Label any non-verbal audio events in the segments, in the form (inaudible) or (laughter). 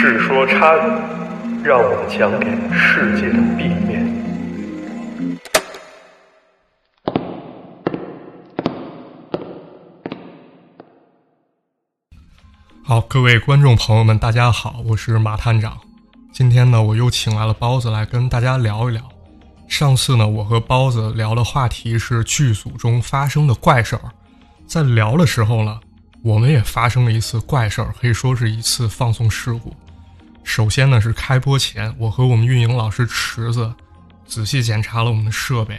世说差语，让我们讲给世界的 B 面。好，各位观众朋友们，大家好，我是马探长。今天呢，我又请来了包子来跟大家聊一聊。上次呢，我和包子聊的话题是剧组中发生的怪事儿，在聊的时候呢，我们也发生了一次怪事儿，可以说是一次放送事故。首先呢，是开播前，我和我们运营老师池子仔细检查了我们的设备，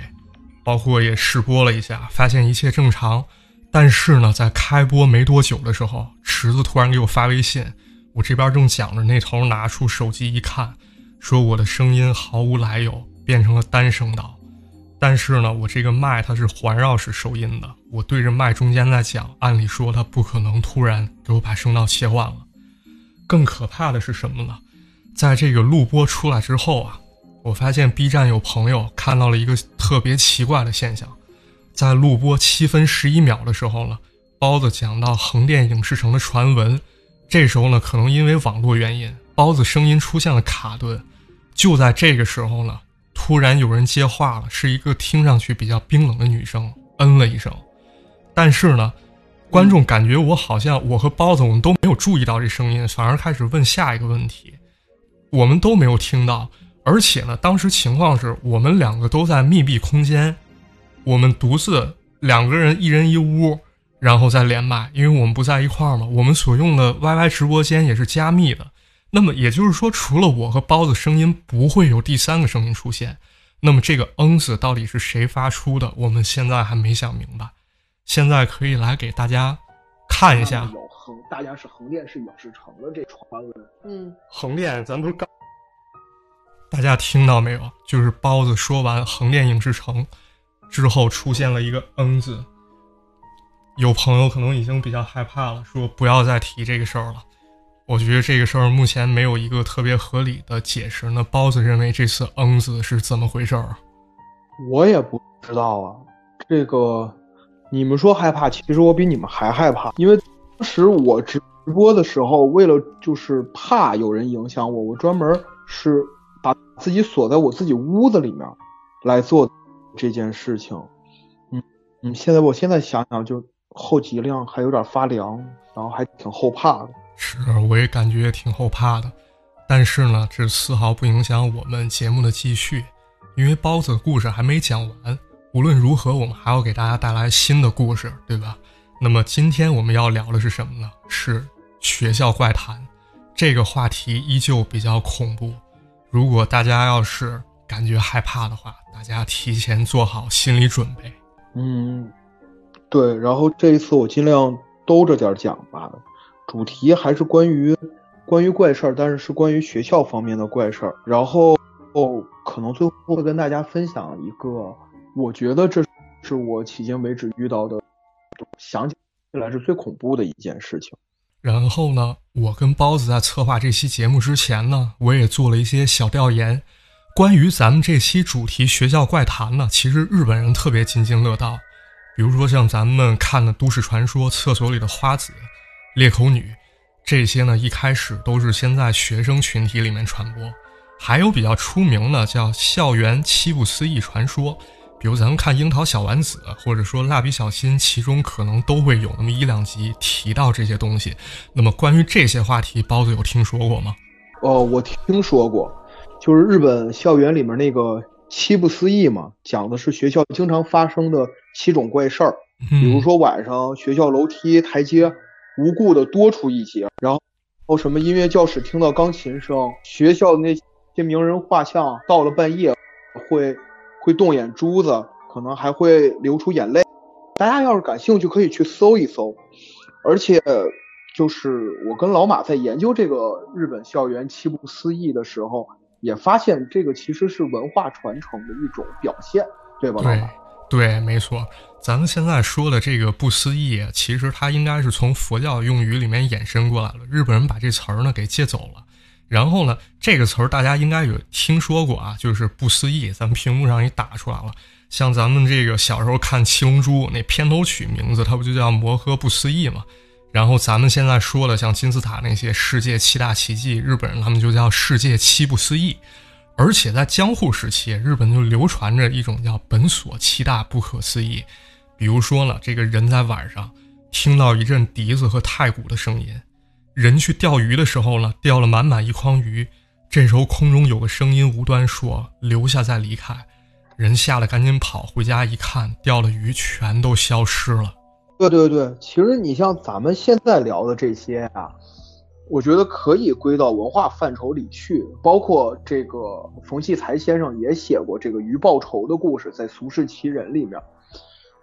包括也试播了一下，发现一切正常。但是呢，在开播没多久的时候，池子突然给我发微信，我这边正讲着，那头拿出手机一看，说我的声音毫无来由。变成了单声道，但是呢，我这个麦它是环绕式收音的，我对着麦中间在讲，按理说它不可能突然给我把声道切换了。更可怕的是什么呢？在这个录播出来之后啊，我发现 B 站有朋友看到了一个特别奇怪的现象，在录播七分十一秒的时候呢，包子讲到横店影视城的传闻，这时候呢，可能因为网络原因，包子声音出现了卡顿，就在这个时候呢。突然有人接话了，是一个听上去比较冰冷的女生，嗯了一声。但是呢，观众感觉我好像我和包子我们都没有注意到这声音，反而开始问下一个问题，我们都没有听到。而且呢，当时情况是我们两个都在密闭空间，我们独自两个人一人一屋，然后再连麦，因为我们不在一块儿嘛。我们所用的 YY 直播间也是加密的。那么也就是说，除了我和包子声音，不会有第三个声音出现。那么这个“嗯”字到底是谁发出的？我们现在还没想明白。现在可以来给大家看一下。大家是横店是影视城的这传闻。嗯，横店，咱不是刚？大家听到没有？就是包子说完横店影视城之后，出现了一个“嗯”字。有朋友可能已经比较害怕了，说不要再提这个事儿了。我觉得这个事儿目前没有一个特别合理的解释。那包子认为这次“嗯”字是怎么回事儿？我也不知道啊。这个你们说害怕，其实我比你们还害怕。因为当当时我直播的时候，为了就是怕有人影响我，我专门是把自己锁在我自己屋子里面来做这件事情。嗯嗯，现在我现在想想，就后脊梁还有点发凉，然后还挺后怕的。是，我也感觉挺后怕的，但是呢，这丝毫不影响我们节目的继续，因为包子的故事还没讲完。无论如何，我们还要给大家带来新的故事，对吧？那么今天我们要聊的是什么呢？是学校怪谈，这个话题依旧比较恐怖。如果大家要是感觉害怕的话，大家提前做好心理准备。嗯，对。然后这一次我尽量兜着点讲吧。主题还是关于关于怪事儿，但是是关于学校方面的怪事儿。然后哦，可能最后会跟大家分享一个，我觉得这是我迄今为止遇到的，想起来是最恐怖的一件事情。然后呢，我跟包子在策划这期节目之前呢，我也做了一些小调研，关于咱们这期主题学校怪谈呢，其实日本人特别津津乐道，比如说像咱们看的都市传说，厕所里的花子。裂口女，这些呢一开始都是先在学生群体里面传播，还有比较出名的叫校园七不思议传说，比如咱们看樱桃小丸子或者说蜡笔小新，其中可能都会有那么一两集提到这些东西。那么关于这些话题，包子有听说过吗？哦，我听说过，就是日本校园里面那个七不思议嘛，讲的是学校经常发生的七种怪事儿，比如说晚上学校楼梯台阶。无故的多出一节，然后，哦什么音乐教室听到钢琴声，学校的那些名人画像到了半夜会会动眼珠子，可能还会流出眼泪。大家要是感兴趣，可以去搜一搜。而且，就是我跟老马在研究这个日本校园七不思议的时候，也发现这个其实是文化传承的一种表现，对吧，对？对，没错。咱们现在说的这个不思议，其实它应该是从佛教用语里面衍生过来了。日本人把这词儿呢给借走了，然后呢，这个词儿大家应该有听说过啊，就是不思议。咱们屏幕上也打出来了。像咱们这个小时候看《七龙珠》那片头曲名字，它不就叫《摩诃不思议》吗？然后咱们现在说的像金字塔那些世界七大奇迹，日本人他们就叫世界七不思议。而且在江户时期，日本就流传着一种叫本所七大不可思议。比如说呢，这个人在晚上听到一阵笛子和太鼓的声音，人去钓鱼的时候呢，钓了满满一筐鱼。这时候空中有个声音无端说：“留下再离开。”人吓得赶紧跑回家一看，钓的鱼全都消失了。对对对，其实你像咱们现在聊的这些啊，我觉得可以归到文化范畴里去。包括这个冯骥才先生也写过这个鱼报仇的故事，在《俗世奇人》里面。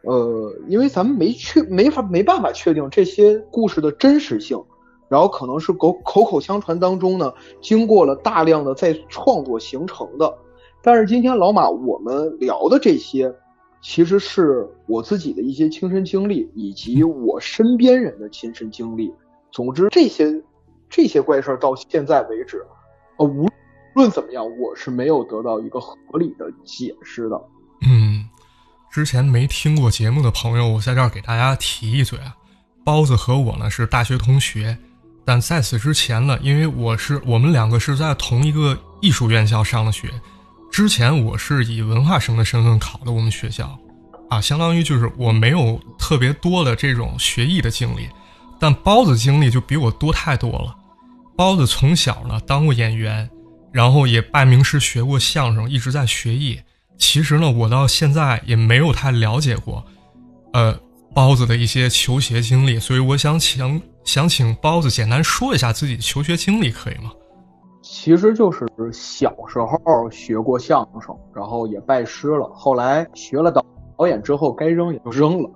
呃，因为咱们没确没法没办法确定这些故事的真实性。然后可能是口口口相传当中呢，经过了大量的再创作形成的。但是今天老马我们聊的这些，其实是我自己的一些亲身经历，以及我身边人的亲身经历。总之，这些这些怪事儿到现在为止，呃，无论怎么样，我是没有得到一个合理的解释的。嗯，之前没听过节目的朋友，我在这儿给大家提一嘴啊，包子和我呢是大学同学。但在此之前呢，因为我是我们两个是在同一个艺术院校上的学，之前我是以文化生的身份考的我们学校，啊，相当于就是我没有特别多的这种学艺的经历，但包子经历就比我多太多了。包子从小呢当过演员，然后也拜名师学过相声，一直在学艺。其实呢，我到现在也没有太了解过，呃。包子的一些求学经历，所以我想请想请包子简单说一下自己求学经历，可以吗？其实就是小时候学过相声，然后也拜师了，后来学了导导演之后，该扔也就扔了。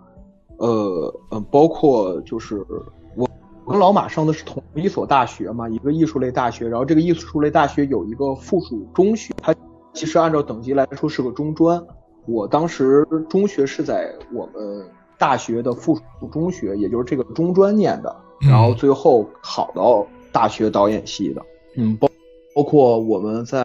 呃呃，包括就是我跟老马上的是同一所大学嘛，一个艺术类大学，然后这个艺术类大学有一个附属中学，它其实按照等级来说是个中专。我当时中学是在我们。大学的附属中学，也就是这个中专念的，然后最后考到大学导演系的。嗯，包包括我们在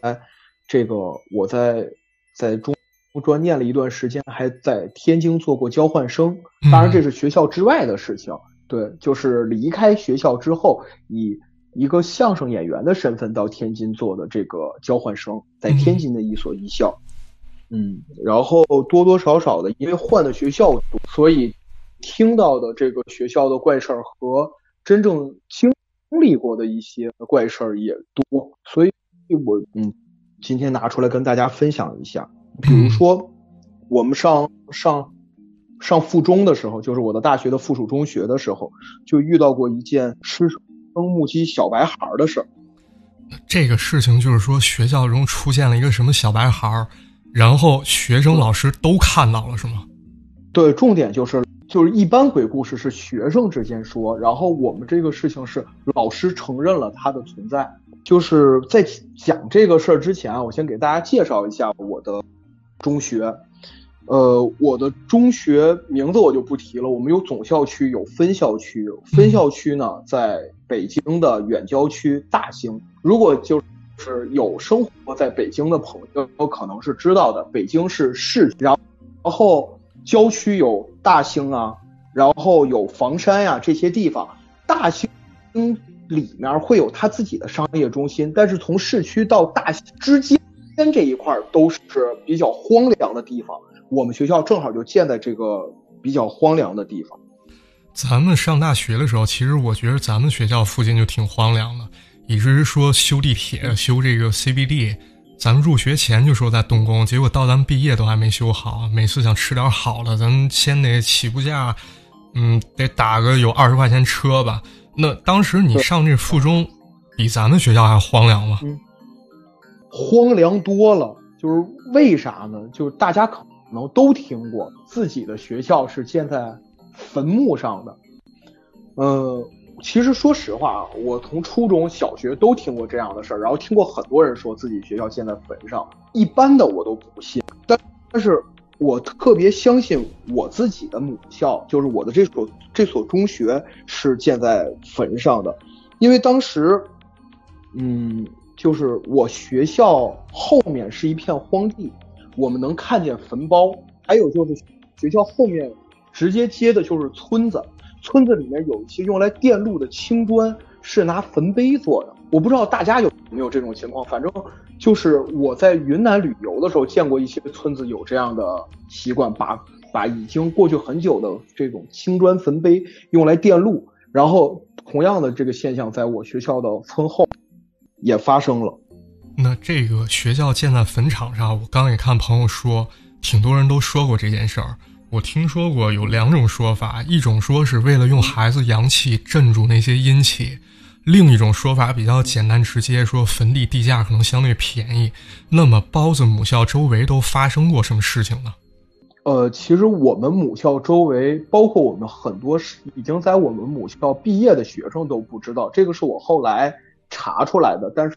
这个我在在中专念了一段时间，还在天津做过交换生。当然这是学校之外的事情。对，就是离开学校之后，以一个相声演员的身份到天津做的这个交换生，在天津的一所艺校。嗯，然后多多少少的，因为换的学校多，所以听到的这个学校的怪事儿和真正经历过的一些怪事儿也多，所以我嗯，今天拿出来跟大家分享一下。比如说，我们上上上附中的时候，就是我的大学的附属中学的时候，就遇到过一件师生目击小白孩儿的事儿。这个事情就是说，学校中出现了一个什么小白孩儿。然后学生、老师都看到了，是吗？对，重点就是就是一般鬼故事是学生之间说，然后我们这个事情是老师承认了它的存在。就是在讲这个事儿之前啊，我先给大家介绍一下我的中学。呃，我的中学名字我就不提了。我们有总校区，有分校区。分校区呢，在北京的远郊区大兴。如果就。是有生活在北京的朋友有可能是知道的，北京是市，然后然后郊区有大兴啊，然后有房山呀这些地方，大兴里面会有它自己的商业中心，但是从市区到大兴之间这一块都是比较荒凉的地方，我们学校正好就建在这个比较荒凉的地方。咱们上大学的时候，其实我觉得咱们学校附近就挺荒凉的。以至于说修地铁、修这个 CBD，咱们入学前就说在动工，结果到咱们毕业都还没修好。每次想吃点好的，咱们先得起步价，嗯，得打个有二十块钱车吧。那当时你上这附中，比咱们学校还荒凉吗？荒凉多了。就是为啥呢？就是大家可能都听过，自己的学校是建在坟墓上的，呃。其实说实话啊，我从初中小学都听过这样的事儿，然后听过很多人说自己学校建在坟上，一般的我都不信。但但是我特别相信我自己的母校，就是我的这所这所中学是建在坟上的，因为当时，嗯，就是我学校后面是一片荒地，我们能看见坟包，还有就是学校后面直接接的就是村子。村子里面有一些用来电路的青砖是拿坟碑做的。我不知道大家有没有这种情况，反正就是我在云南旅游的时候见过一些村子有这样的习惯，把把已经过去很久的这种青砖坟碑用来电路。然后同样的这个现象在我学校的村后也发生了。那这个学校建在坟场上，我刚也看朋友说，挺多人都说过这件事儿。我听说过有两种说法，一种说是为了用孩子阳气镇住那些阴气，另一种说法比较简单直接，说坟地地价可能相对便宜。那么包子母校周围都发生过什么事情呢？呃，其实我们母校周围，包括我们很多已经在我们母校毕业的学生都不知道，这个是我后来查出来的，但是。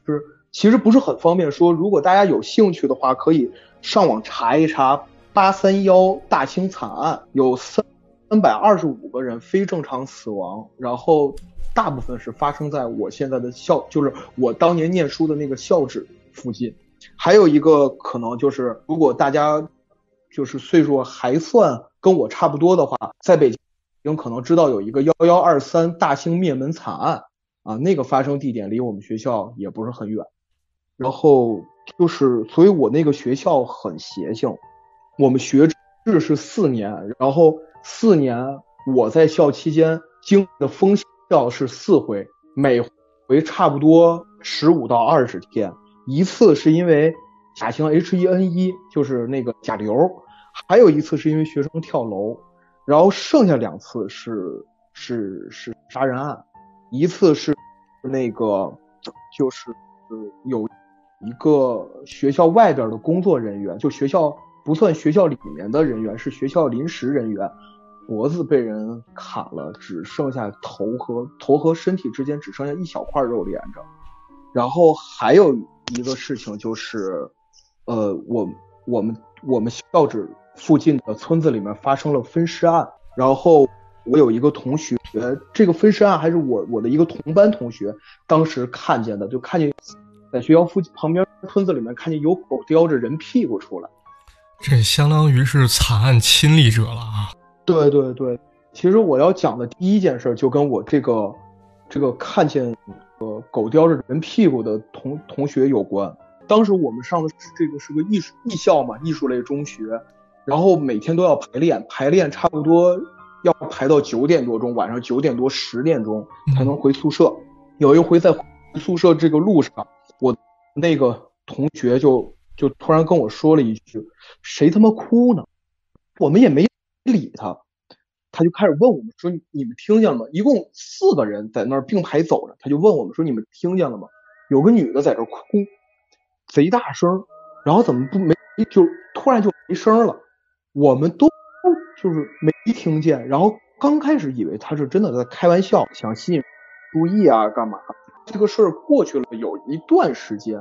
其实不是很方便说，如果大家有兴趣的话，可以上网查一查八三幺大兴惨案，有三三百二十五个人非正常死亡，然后大部分是发生在我现在的校，就是我当年念书的那个校址附近。还有一个可能就是，如果大家就是岁数还算跟我差不多的话，在北京可能知道有一个幺幺二三大兴灭门惨案啊，那个发生地点离我们学校也不是很远。然后就是，所以我那个学校很邪性。我们学制是四年，然后四年我在校期间经历的封校是四回，每回差不多十五到二十天。一次是因为甲型 H1N1，就是那个甲流；还有一次是因为学生跳楼。然后剩下两次是是是杀人案，一次是那个就是有。一个学校外边的工作人员，就学校不算学校里面的人员，是学校临时人员，脖子被人砍了，只剩下头和头和身体之间只剩下一小块肉连着。然后还有一个事情就是，呃，我我们我们校址附近的村子里面发生了分尸案，然后我有一个同学，这个分尸案还是我我的一个同班同学当时看见的，就看见。在学校附近旁边村子里面，看见有狗叼着人屁股出来，这相当于是惨案亲历者了啊！对对对，其实我要讲的第一件事就跟我这个这个看见呃狗叼着人屁股的同同学有关。当时我们上的这个是个艺术艺校嘛，艺术类中学，然后每天都要排练，排练差不多要排到九点多钟，晚上九点多十点钟才能回宿舍。有一回在宿舍这个路上。我那个同学就就突然跟我说了一句：“谁他妈哭呢？”我们也没理他，他就开始问我们说：“你们听见了吗？”一共四个人在那儿并排走着，他就问我们说：“你们听见了吗？”有个女的在这哭，贼大声，然后怎么不没就突然就没声了？我们都就是没听见，然后刚开始以为他是真的在开玩笑，想吸引注意啊，干嘛？这个事儿过去了有一段时间，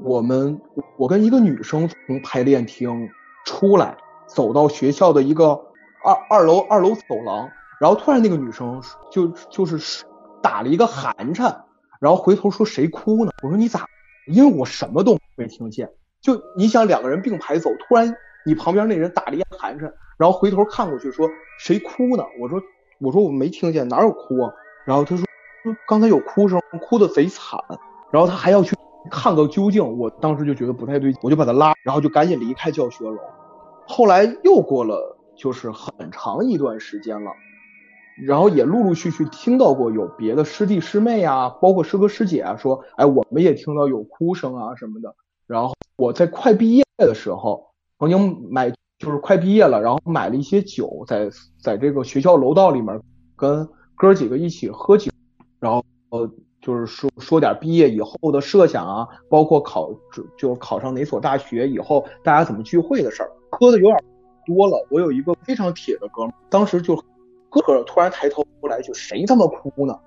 我们我跟一个女生从排练厅出来，走到学校的一个二二楼二楼走廊，然后突然那个女生就就是打了一个寒颤，然后回头说谁哭呢？我说你咋？因为我什么都没听见。就你想两个人并排走，突然你旁边那人打了一个寒颤，然后回头看过去说谁哭呢？我说我说我没听见，哪有哭啊？然后他说。刚才有哭声，哭的贼惨，然后他还要去看个究竟，我当时就觉得不太对，我就把他拉，然后就赶紧离开教学楼。后来又过了就是很长一段时间了，然后也陆陆续续听到过有别的师弟师妹啊，包括师哥师姐啊说，哎，我们也听到有哭声啊什么的。然后我在快毕业的时候，曾经买就是快毕业了，然后买了一些酒，在在这个学校楼道里面跟哥几个一起喝酒。然后呃，就是说说点毕业以后的设想啊，包括考就就考上哪所大学以后大家怎么聚会的事儿，喝的有点多了。我有一个非常铁的哥们，当时就哥哥突然抬头过来，就谁他妈哭呢？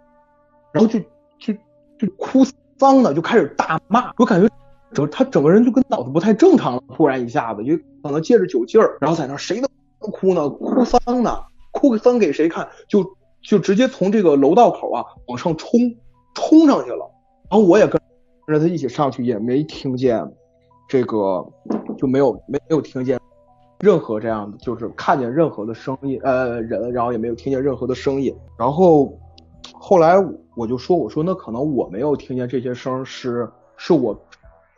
然后就就就哭丧呢，就开始大骂。我感觉整他整个人就跟脑子不太正常了，突然一下子就可能借着酒劲儿，然后在那谁都哭呢，哭丧呢，哭丧给谁看？就。就直接从这个楼道口啊往上冲，冲上去了。然后我也跟着他一起上去，也没听见这个，就没有没有听见任何这样的，就是看见任何的声音，呃，人，然后也没有听见任何的声音。然后后来我就说，我说那可能我没有听见这些声，是是我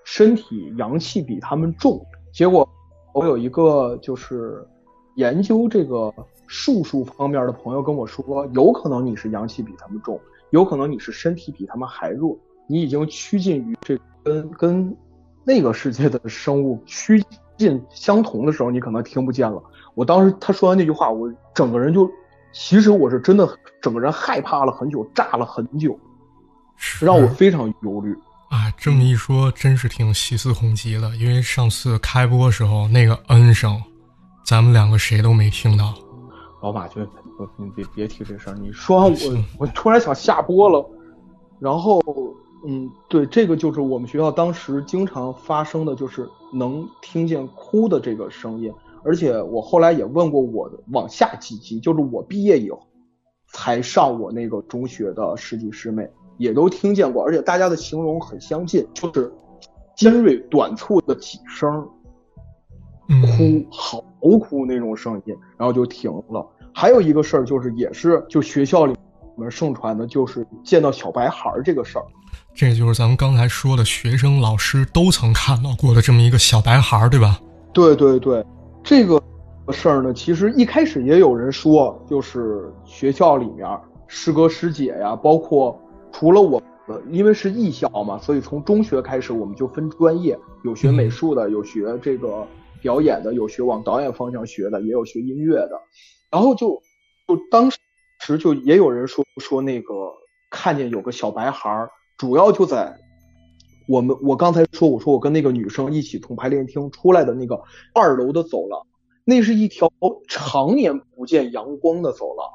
身体阳气比他们重。结果我有一个就是研究这个术数方面的朋友跟我说，有可能你是阳气比他们重，有可能你是身体比他们还弱，你已经趋近于这跟跟那个世界的生物趋近相同的时候，你可能听不见了。我当时他说完那句话，我整个人就，其实我是真的整个人害怕了很久，炸了很久，让我非常忧虑。啊，这么一说，真是挺细思恐极的。因为上次开播时候那个嗯声，咱们两个谁都没听到。老马就，你别别提这事儿。你说完我，(laughs) 我突然想下播了。然后，嗯，对，这个就是我们学校当时经常发生的就是能听见哭的这个声音。而且我后来也问过我的往下几级，就是我毕业以后才上我那个中学的师弟师妹。也都听见过，而且大家的形容很相近，就是尖锐短促的几声哭嚎哭那种声音，然后就停了。还有一个事儿就是，也是就学校里面盛传的，就是见到小白孩这个事儿。这就是咱们刚才说的学生、老师都曾看到过的这么一个小白孩，对吧？对对对，这个事儿呢，其实一开始也有人说，就是学校里面师哥师姐呀，包括。除了我，因为是艺校嘛，所以从中学开始我们就分专业，有学美术的，有学这个表演的，有学往导演方向学的，也有学音乐的。然后就就当时就也有人说说那个看见有个小白孩，主要就在我们我刚才说我说我跟那个女生一起从排练厅出来的那个二楼的走廊，那是一条常年不见阳光的走廊。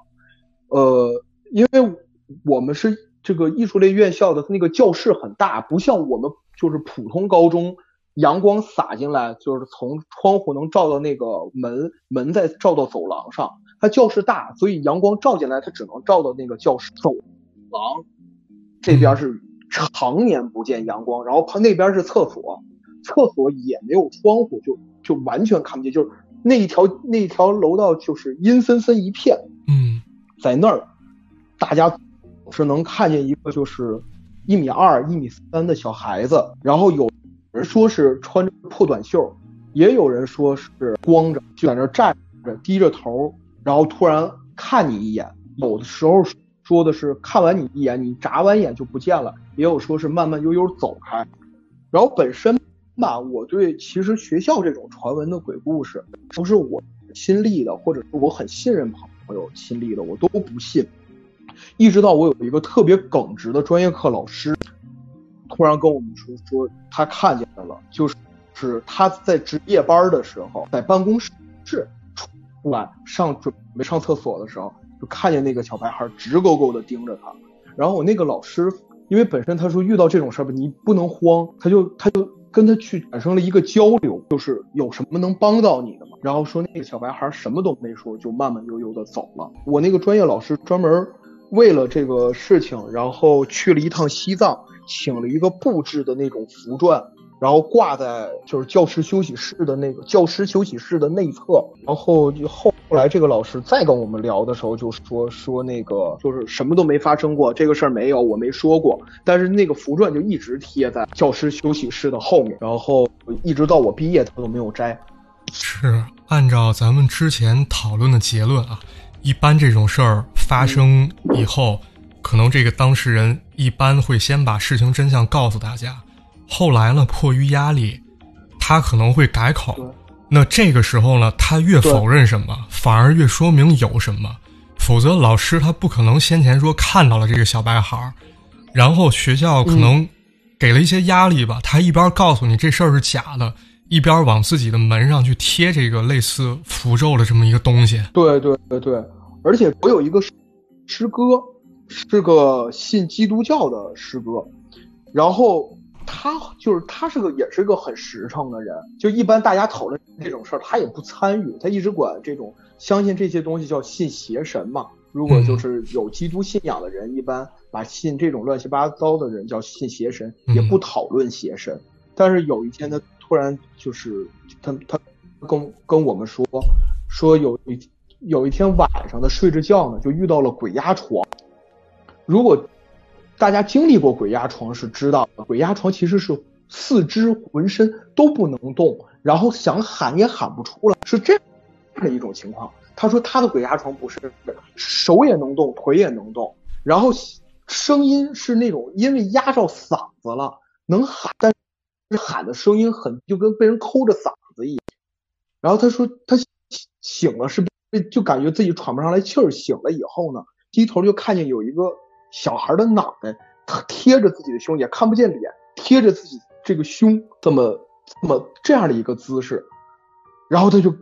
呃，因为我们是。这个艺术类院校的那个教室很大，不像我们就是普通高中，阳光洒进来就是从窗户能照到那个门，门再照到走廊上。它教室大，所以阳光照进来，它只能照到那个教室走廊这边是常年不见阳光，然后它那边是厕所，厕所也没有窗户，就就完全看不见，就是那一条那一条楼道就是阴森森一片。嗯，在那儿大家。是能看见一个就是一米二、一米三的小孩子，然后有有人说是穿着破短袖，也有人说是光着，就在那站着，低着头，然后突然看你一眼。有的时候说的是看完你一眼，你眨完眼就不见了；也有说是慢慢悠悠走开。然后本身吧，我对其实学校这种传闻的鬼故事，不是我亲历的，或者是我很信任朋友亲历的，我都不信。一直到我有一个特别耿直的专业课老师，突然跟我们说说他看见了，就是是他在值夜班的时候，在办公室出来上准备上厕所的时候，就看见那个小白孩直勾勾的盯着他。然后我那个老师，因为本身他说遇到这种事儿吧，你不能慌，他就他就跟他去产生了一个交流，就是有什么能帮到你的吗？然后说那个小白孩什么都没说，就慢慢悠悠的走了。我那个专业老师专门。为了这个事情，然后去了一趟西藏，请了一个布置的那种符篆，然后挂在就是教师休息室的那个教师休息室的内侧。然后就后来这个老师再跟我们聊的时候，就说说那个就是什么都没发生过，这个事儿没有，我没说过。但是那个符篆就一直贴在教师休息室的后面，然后一直到我毕业，他都没有摘。是按照咱们之前讨论的结论啊。一般这种事儿发生以后，可能这个当事人一般会先把事情真相告诉大家，后来呢，迫于压力，他可能会改口。那这个时候呢，他越否认什么，反而越说明有什么。否则，老师他不可能先前说看到了这个小白孩儿，然后学校可能给了一些压力吧，他一边告诉你这事儿是假的。一边往自己的门上去贴这个类似符咒的这么一个东西。对对对对，而且我有一个师哥，是个信基督教的师哥，然后他就是他是个也是个很实诚的人，就一般大家讨论这种事儿，他也不参与，他一直管这种相信这些东西叫信邪神嘛。如果就是有基督信仰的人，一般把信这种乱七八糟的人叫信邪神，也不讨论邪神。但是有一天他。突然就是他他跟跟我们说，说有一有一天晚上他睡着觉呢，就遇到了鬼压床。如果大家经历过鬼压床，是知道鬼压床其实是四肢浑身都不能动，然后想喊也喊不出来，是这样的一种情况。他说他的鬼压床不是手也能动，腿也能动，然后声音是那种因为压着嗓子了能喊，但是喊的声音很就跟被人抠着嗓子一样。然后他说他醒了是就感觉自己喘不上来气儿，醒了以后呢，低头就看见有一个。小孩的脑袋贴着自己的胸，也看不见脸，贴着自己这个胸，这么这么这样的一个姿势，然后他就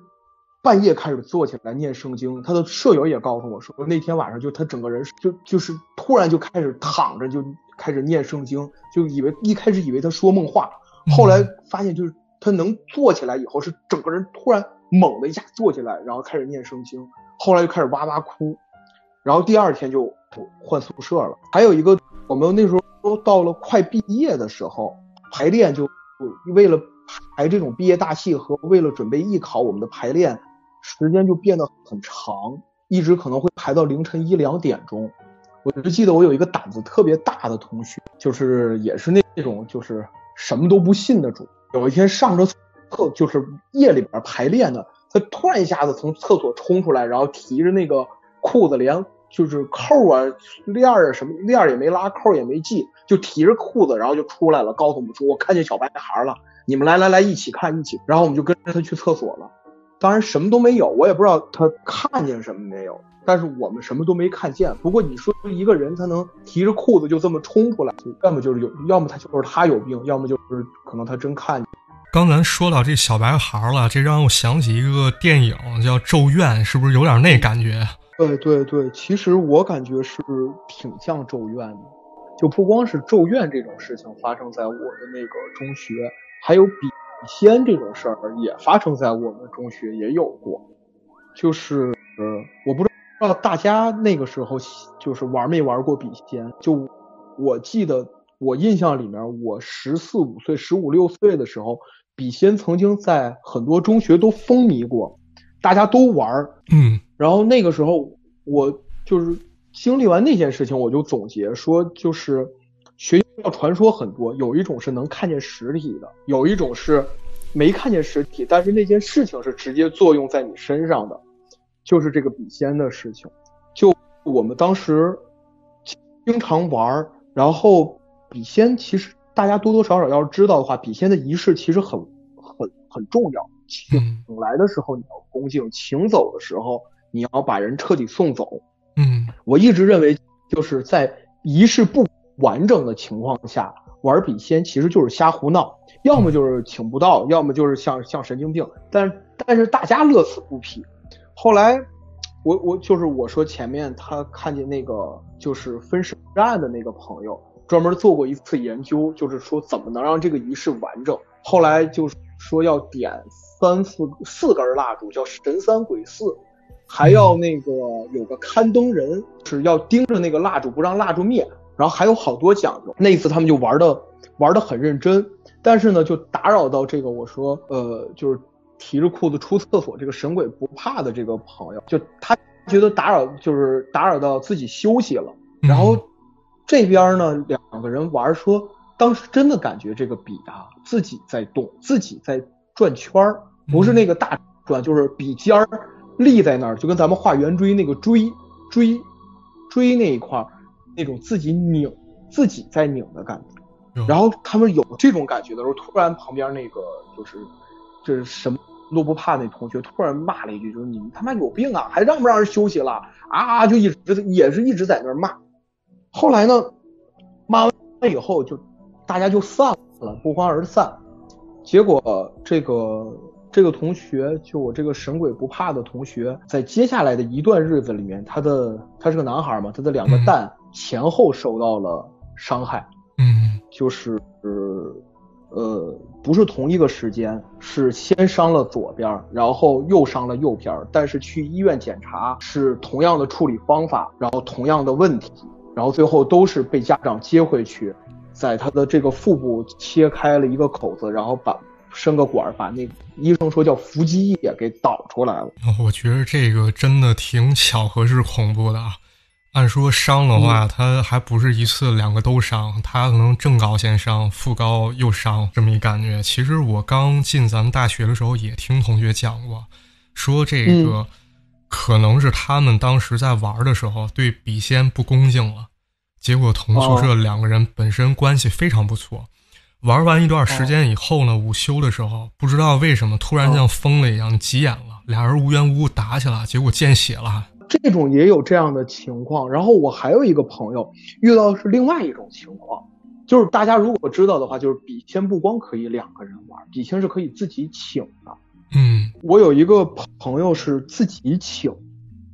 半夜开始坐起来念圣经。他的舍友也告诉我说，那天晚上就他整个人就就是突然就开始躺着就开始念圣经，就以为一开始以为他说梦话，后来发现就是他能坐起来以后是整个人突然猛的一下坐起来，然后开始念圣经，后来就开始哇哇哭，然后第二天就。换宿舍了，还有一个，我们那时候都到了快毕业的时候，排练就为了排这种毕业大戏和为了准备艺考，我们的排练时间就变得很长，一直可能会排到凌晨一两点钟。我就记得我有一个胆子特别大的同学，就是也是那种就是什么都不信的主。有一天上着厕，就是夜里边排练的，他突然一下子从厕所冲出来，然后提着那个裤子连。就是扣啊链啊什么链也没拉，扣也没系，就提着裤子，然后就出来了，告诉我们说我看见小白孩了，你们来来来一起看一起，然后我们就跟着他去厕所了。当然什么都没有，我也不知道他看见什么没有，但是我们什么都没看见。不过你说一个人他能提着裤子就这么冲出来，要么就是有，要么他就是他有病，要么就是可能他真看见。刚咱说到这小白孩了，这让我想起一个电影叫《咒怨》，是不是有点那感觉？对对对，其实我感觉是挺像《咒怨》的，就不光是《咒怨》这种事情发生在我的那个中学，还有笔仙这种事儿也发生在我们中学也有过。就是呃，我不知道大家那个时候就是玩没玩过笔仙？就我记得我印象里面，我十四五岁、十五六岁的时候，笔仙曾经在很多中学都风靡过。大家都玩儿，嗯，然后那个时候我就是经历完那件事情，我就总结说，就是学校传说很多，有一种是能看见实体的，有一种是没看见实体，但是那件事情是直接作用在你身上的，就是这个笔仙的事情。就我们当时经常玩儿，然后笔仙其实大家多多少少要是知道的话，笔仙的仪式其实很很很重要。请来的时候你要恭敬，请走的时候你要把人彻底送走。嗯，我一直认为就是在仪式不完整的情况下玩笔仙，其实就是瞎胡闹，要么就是请不到，要么就是像像神经病。但但是大家乐此不疲。后来我我就是我说前面他看见那个就是分尸案的那个朋友，专门做过一次研究，就是说怎么能让这个仪式完整。后来就是说要点。三四四根蜡烛叫神三鬼四，还要那个有个看灯人是要盯着那个蜡烛不让蜡烛灭，然后还有好多讲究。那次他们就玩的玩的很认真，但是呢就打扰到这个我说呃就是提着裤子出厕所这个神鬼不怕的这个朋友，就他觉得打扰就是打扰到自己休息了。然后这边呢两个人玩说当时真的感觉这个笔啊自己在动，自己在。转圈儿不是那个大转，就是笔尖儿立在那儿，就跟咱们画圆锥那个锥锥锥那一块儿那种自己拧自己在拧的感觉。然后他们有这种感觉的时候，突然旁边那个就是就是什么都不怕那同学突然骂了一句，就是你们他妈有病啊，还让不让人休息了啊？就一直也是一直在那儿骂。后来呢，骂完以后就大家就散了，不欢而散。结果这个这个同学，就我这个神鬼不怕的同学，在接下来的一段日子里面，他的他是个男孩嘛，他的两个蛋前后受到了伤害，嗯，就是呃不是同一个时间，是先伤了左边，然后又伤了右边，但是去医院检查是同样的处理方法，然后同样的问题，然后最后都是被家长接回去。在他的这个腹部切开了一个口子，然后把伸个管儿，把那医生说叫伏击液给导出来了。我觉得这个真的挺巧合是恐怖的啊。按说伤的话，他还不是一次两个都伤，他可能正高先伤，副高又伤，这么一感觉。其实我刚进咱们大学的时候也听同学讲过，说这个可能是他们当时在玩的时候对笔仙不恭敬了，结果同宿舍两个人本身关系非常不错，玩完一段时间以后呢，午休的时候不知道为什么突然像疯了一样急眼了，俩人无缘无故打起来，结果见血了。这种也有这样的情况，然后我还有一个朋友遇到的是另外一种情况，就是大家如果知道的话，就是笔仙不光可以两个人玩，笔仙是可以自己请的。嗯，我有一个朋友是自己请，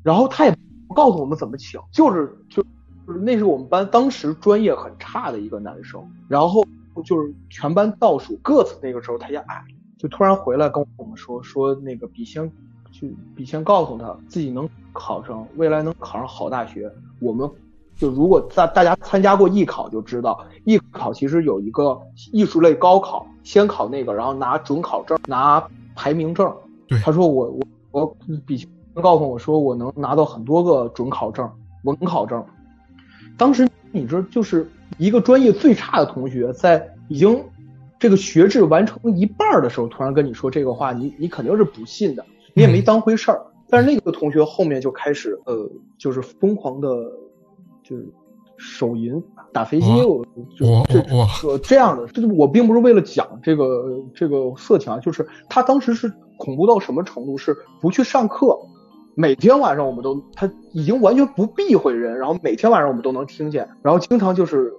然后他也不告诉我们怎么请，就是就就是那是我们班当时专业很差的一个男生，然后就是全班倒数个子，那个时候他也矮，就突然回来跟我们说说那个笔仙。去笔仙告诉他自己能考上，未来能考上好大学。我们就如果大大家参加过艺考就知道，艺考其实有一个艺术类高考，先考那个，然后拿准考证，拿排名证。对，他说我我我笔仙告诉我说我能拿到很多个准考证、文考证。当时你知道，就是一个专业最差的同学，在已经这个学制完成一半的时候，突然跟你说这个话，你你肯定是不信的。你也没当回事儿，但是那个同学后面就开始呃，就是疯狂的，就是手淫、打飞机，我就我这样的，就是我并不是为了讲这个这个色情啊，就是他当时是恐怖到什么程度，是不去上课，每天晚上我们都他已经完全不避讳人，然后每天晚上我们都能听见，然后经常就是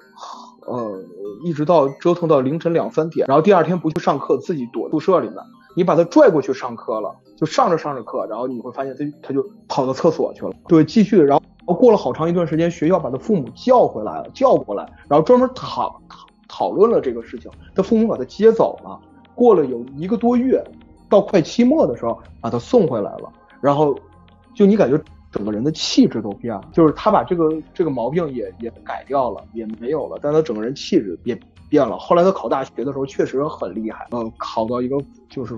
呃一直到折腾到凌晨两三点，然后第二天不去上课，自己躲宿舍里面。你把他拽过去上课了，就上着上着课，然后你会发现他他就跑到厕所去了。对，继续，然后过了好长一段时间，学校把他父母叫回来了，叫过来，然后专门讨讨讨论了这个事情。他父母把他接走了，过了有一个多月，到快期末的时候把他送回来了。然后就你感觉整个人的气质都变了，就是他把这个这个毛病也也改掉了，也没有了，但他整个人气质变。变了。后来他考大学的时候确实很厉害，呃，考到一个就是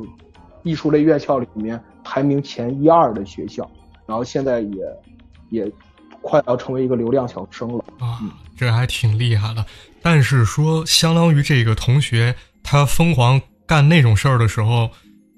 艺术类院校里面排名前一二的学校，然后现在也也快要成为一个流量小生了啊，这还挺厉害的。但是说，相当于这个同学他疯狂干那种事儿的时候，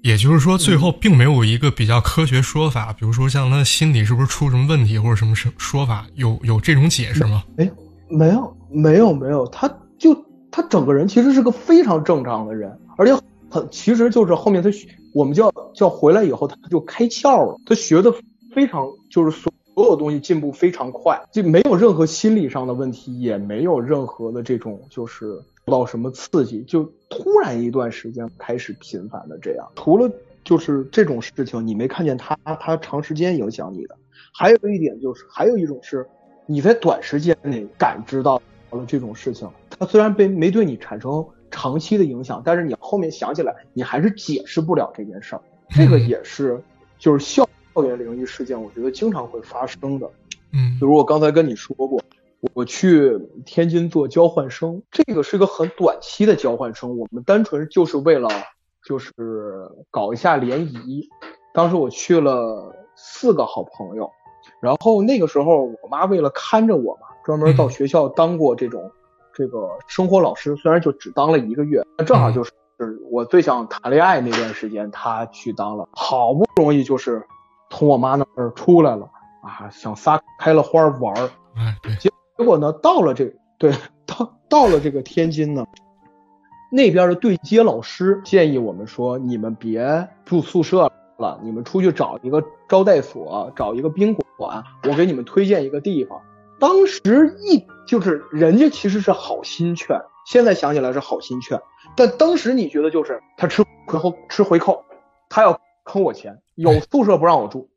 也就是说最后并没有一个比较科学说法，比如说像他心理是不是出什么问题或者什么什说法，有有这种解释吗？哎，没有，没有，没有，他就。他整个人其实是个非常正常的人，而且很其实就是后面他我们叫叫回来以后他就开窍了，他学的非常就是所所有东西进步非常快，就没有任何心理上的问题，也没有任何的这种就是受到什么刺激，就突然一段时间开始频繁的这样。除了就是这种事情，你没看见他他长时间影响你的，还有一点就是还有一种是你在短时间内感知到。了这种事情，它虽然被没对你产生长期的影响，但是你后面想起来，你还是解释不了这件事儿。这个也是，就是校园灵异事件，我觉得经常会发生的。嗯，比如我刚才跟你说过，我去天津做交换生，这个是个很短期的交换生，我们单纯就是为了就是搞一下联谊。当时我去了四个好朋友，然后那个时候我妈为了看着我嘛。专门到学校当过这种这个生活老师，虽然就只当了一个月，那正好就是我最想谈恋爱那段时间，他去当了，好不容易就是从我妈那儿出来了啊，想撒开了花玩儿，结结果呢，到了这 (laughs) 对到到了这个天津呢，那边的对接老师建议我们说，你们别住宿舍了，你们出去找一个招待所，找一个宾馆，我给你们推荐一个地方。当时一就是人家其实是好心劝，现在想起来是好心劝，但当时你觉得就是他吃回扣吃回扣，他要坑我钱，有宿舍不让我住，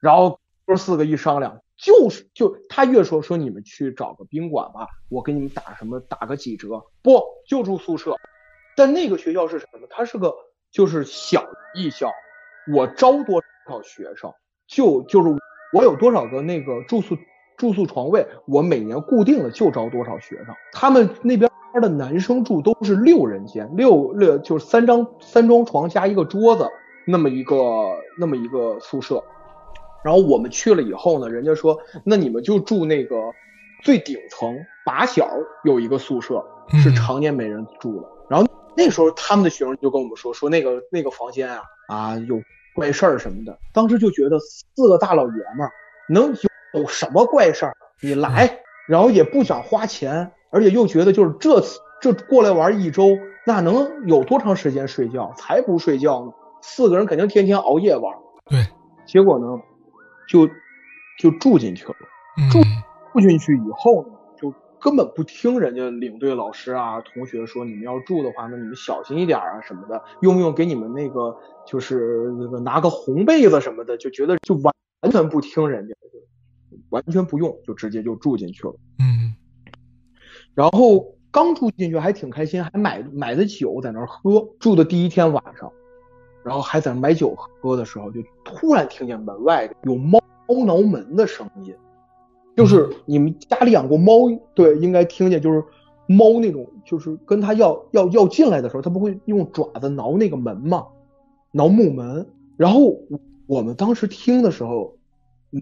然后哥四个一商量，就是就他越说说你们去找个宾馆吧，我给你们打什么打个几折，不就住宿舍，但那个学校是什么？它是个就是小艺校，我招多少学生就就是我有多少个那个住宿。住宿床位，我每年固定的就招多少学生。他们那边的男生住都是六人间，六六就是三张三张床加一个桌子，那么一个那么一个宿舍。然后我们去了以后呢，人家说那你们就住那个最顶层把小有一个宿舍是常年没人住的。然后那时候他们的学生就跟我们说说那个那个房间啊啊有怪事儿什么的。当时就觉得四个大老爷们儿能有什么怪事儿？你来，然后也不想花钱，而且又觉得就是这次这过来玩一周，那能有多长时间睡觉？才不睡觉呢！四个人肯定天天熬夜玩。对，结果呢？就就住进去了，住住进去以后呢，就根本不听人家领队老师啊、同学说，你们要住的话，那你们小心一点啊什么的，用不用给你们那个就是那个拿个红被子什么的，就觉得就完完全不听人家，完全不用，就直接就住进去了。嗯，然后刚住进去还挺开心，还买买的酒在那儿喝。住的第一天晚上。然后还在那买酒喝的时候，就突然听见门外有猫挠门的声音，就是你们家里养过猫，对，应该听见，就是猫那种，就是跟它要要要进来的时候，它不会用爪子挠那个门嘛？挠木门。然后我们当时听的时候，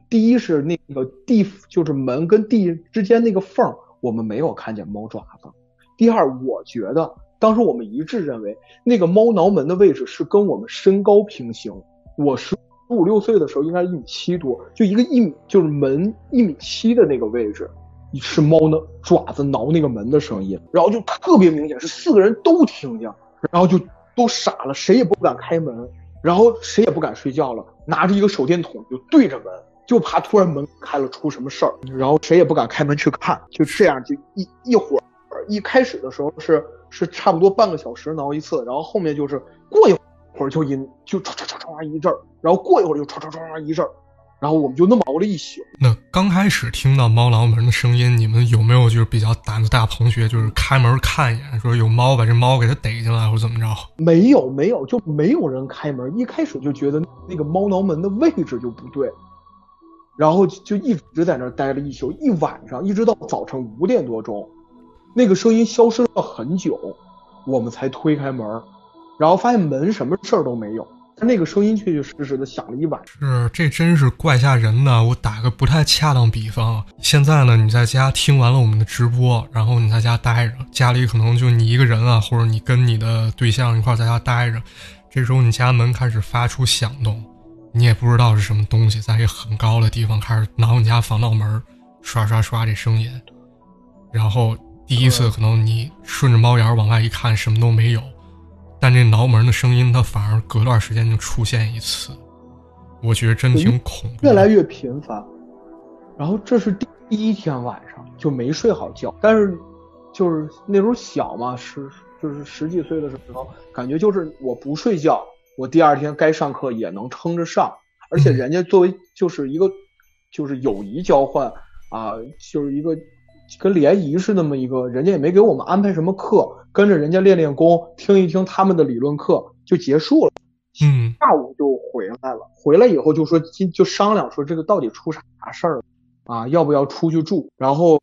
第一是那个地，就是门跟地之间那个缝，我们没有看见猫爪子。第二，我觉得。当时我们一致认为，那个猫挠门的位置是跟我们身高平行。我十五六岁的时候应该一米七多，就一个一米就是门一米七的那个位置，是猫的爪子挠那个门的声音，然后就特别明显，是四个人都听见，然后就都傻了，谁也不敢开门，然后谁也不敢睡觉了，拿着一个手电筒就对着门，就怕突然门开了出什么事儿，然后谁也不敢开门去看，就这样就一一会儿，一开始的时候是。是差不多半个小时挠一次，然后后面就是过一会儿就阴就唰唰唰唰一阵儿，然后过一会儿就唰唰唰唰一阵儿，然后我们就那么熬了一宿。那刚开始听到猫挠门的声音，你们有没有就是比较胆子大同学，就是开门看一眼，说有猫把这猫给它逮进来或者怎么着？没有没有，就没有人开门。一开始就觉得那个猫挠门的位置就不对，然后就一直在那儿待了一宿，一晚上，一直到早晨五点多钟。那个声音消失了很久，我们才推开门，然后发现门什么事儿都没有，但那个声音确确实实的响了一晚上。是，这真是怪吓人的。我打个不太恰当比方，现在呢，你在家听完了我们的直播，然后你在家待着，家里可能就你一个人啊，或者你跟你的对象一块在家待着，这时候你家门开始发出响动，你也不知道是什么东西，在一个很高的地方开始挠你家防盗门，刷刷刷这声音，然后。第一次可能你顺着猫眼往外一看，什么都没有，但这挠门的声音它反而隔段时间就出现一次，我觉得真挺恐怖。越来越频繁，然后这是第一天晚上就没睡好觉，但是就是那时候小嘛，十就是十几岁的时候，感觉就是我不睡觉，我第二天该上课也能撑着上，而且人家作为就是一个就是友谊交换啊，就是一个。跟联谊是那么一个，人家也没给我们安排什么课，跟着人家练练功，听一听他们的理论课就结束了。嗯，下午就回来了。回来以后就说今就商量说这个到底出啥事儿了啊？要不要出去住？然后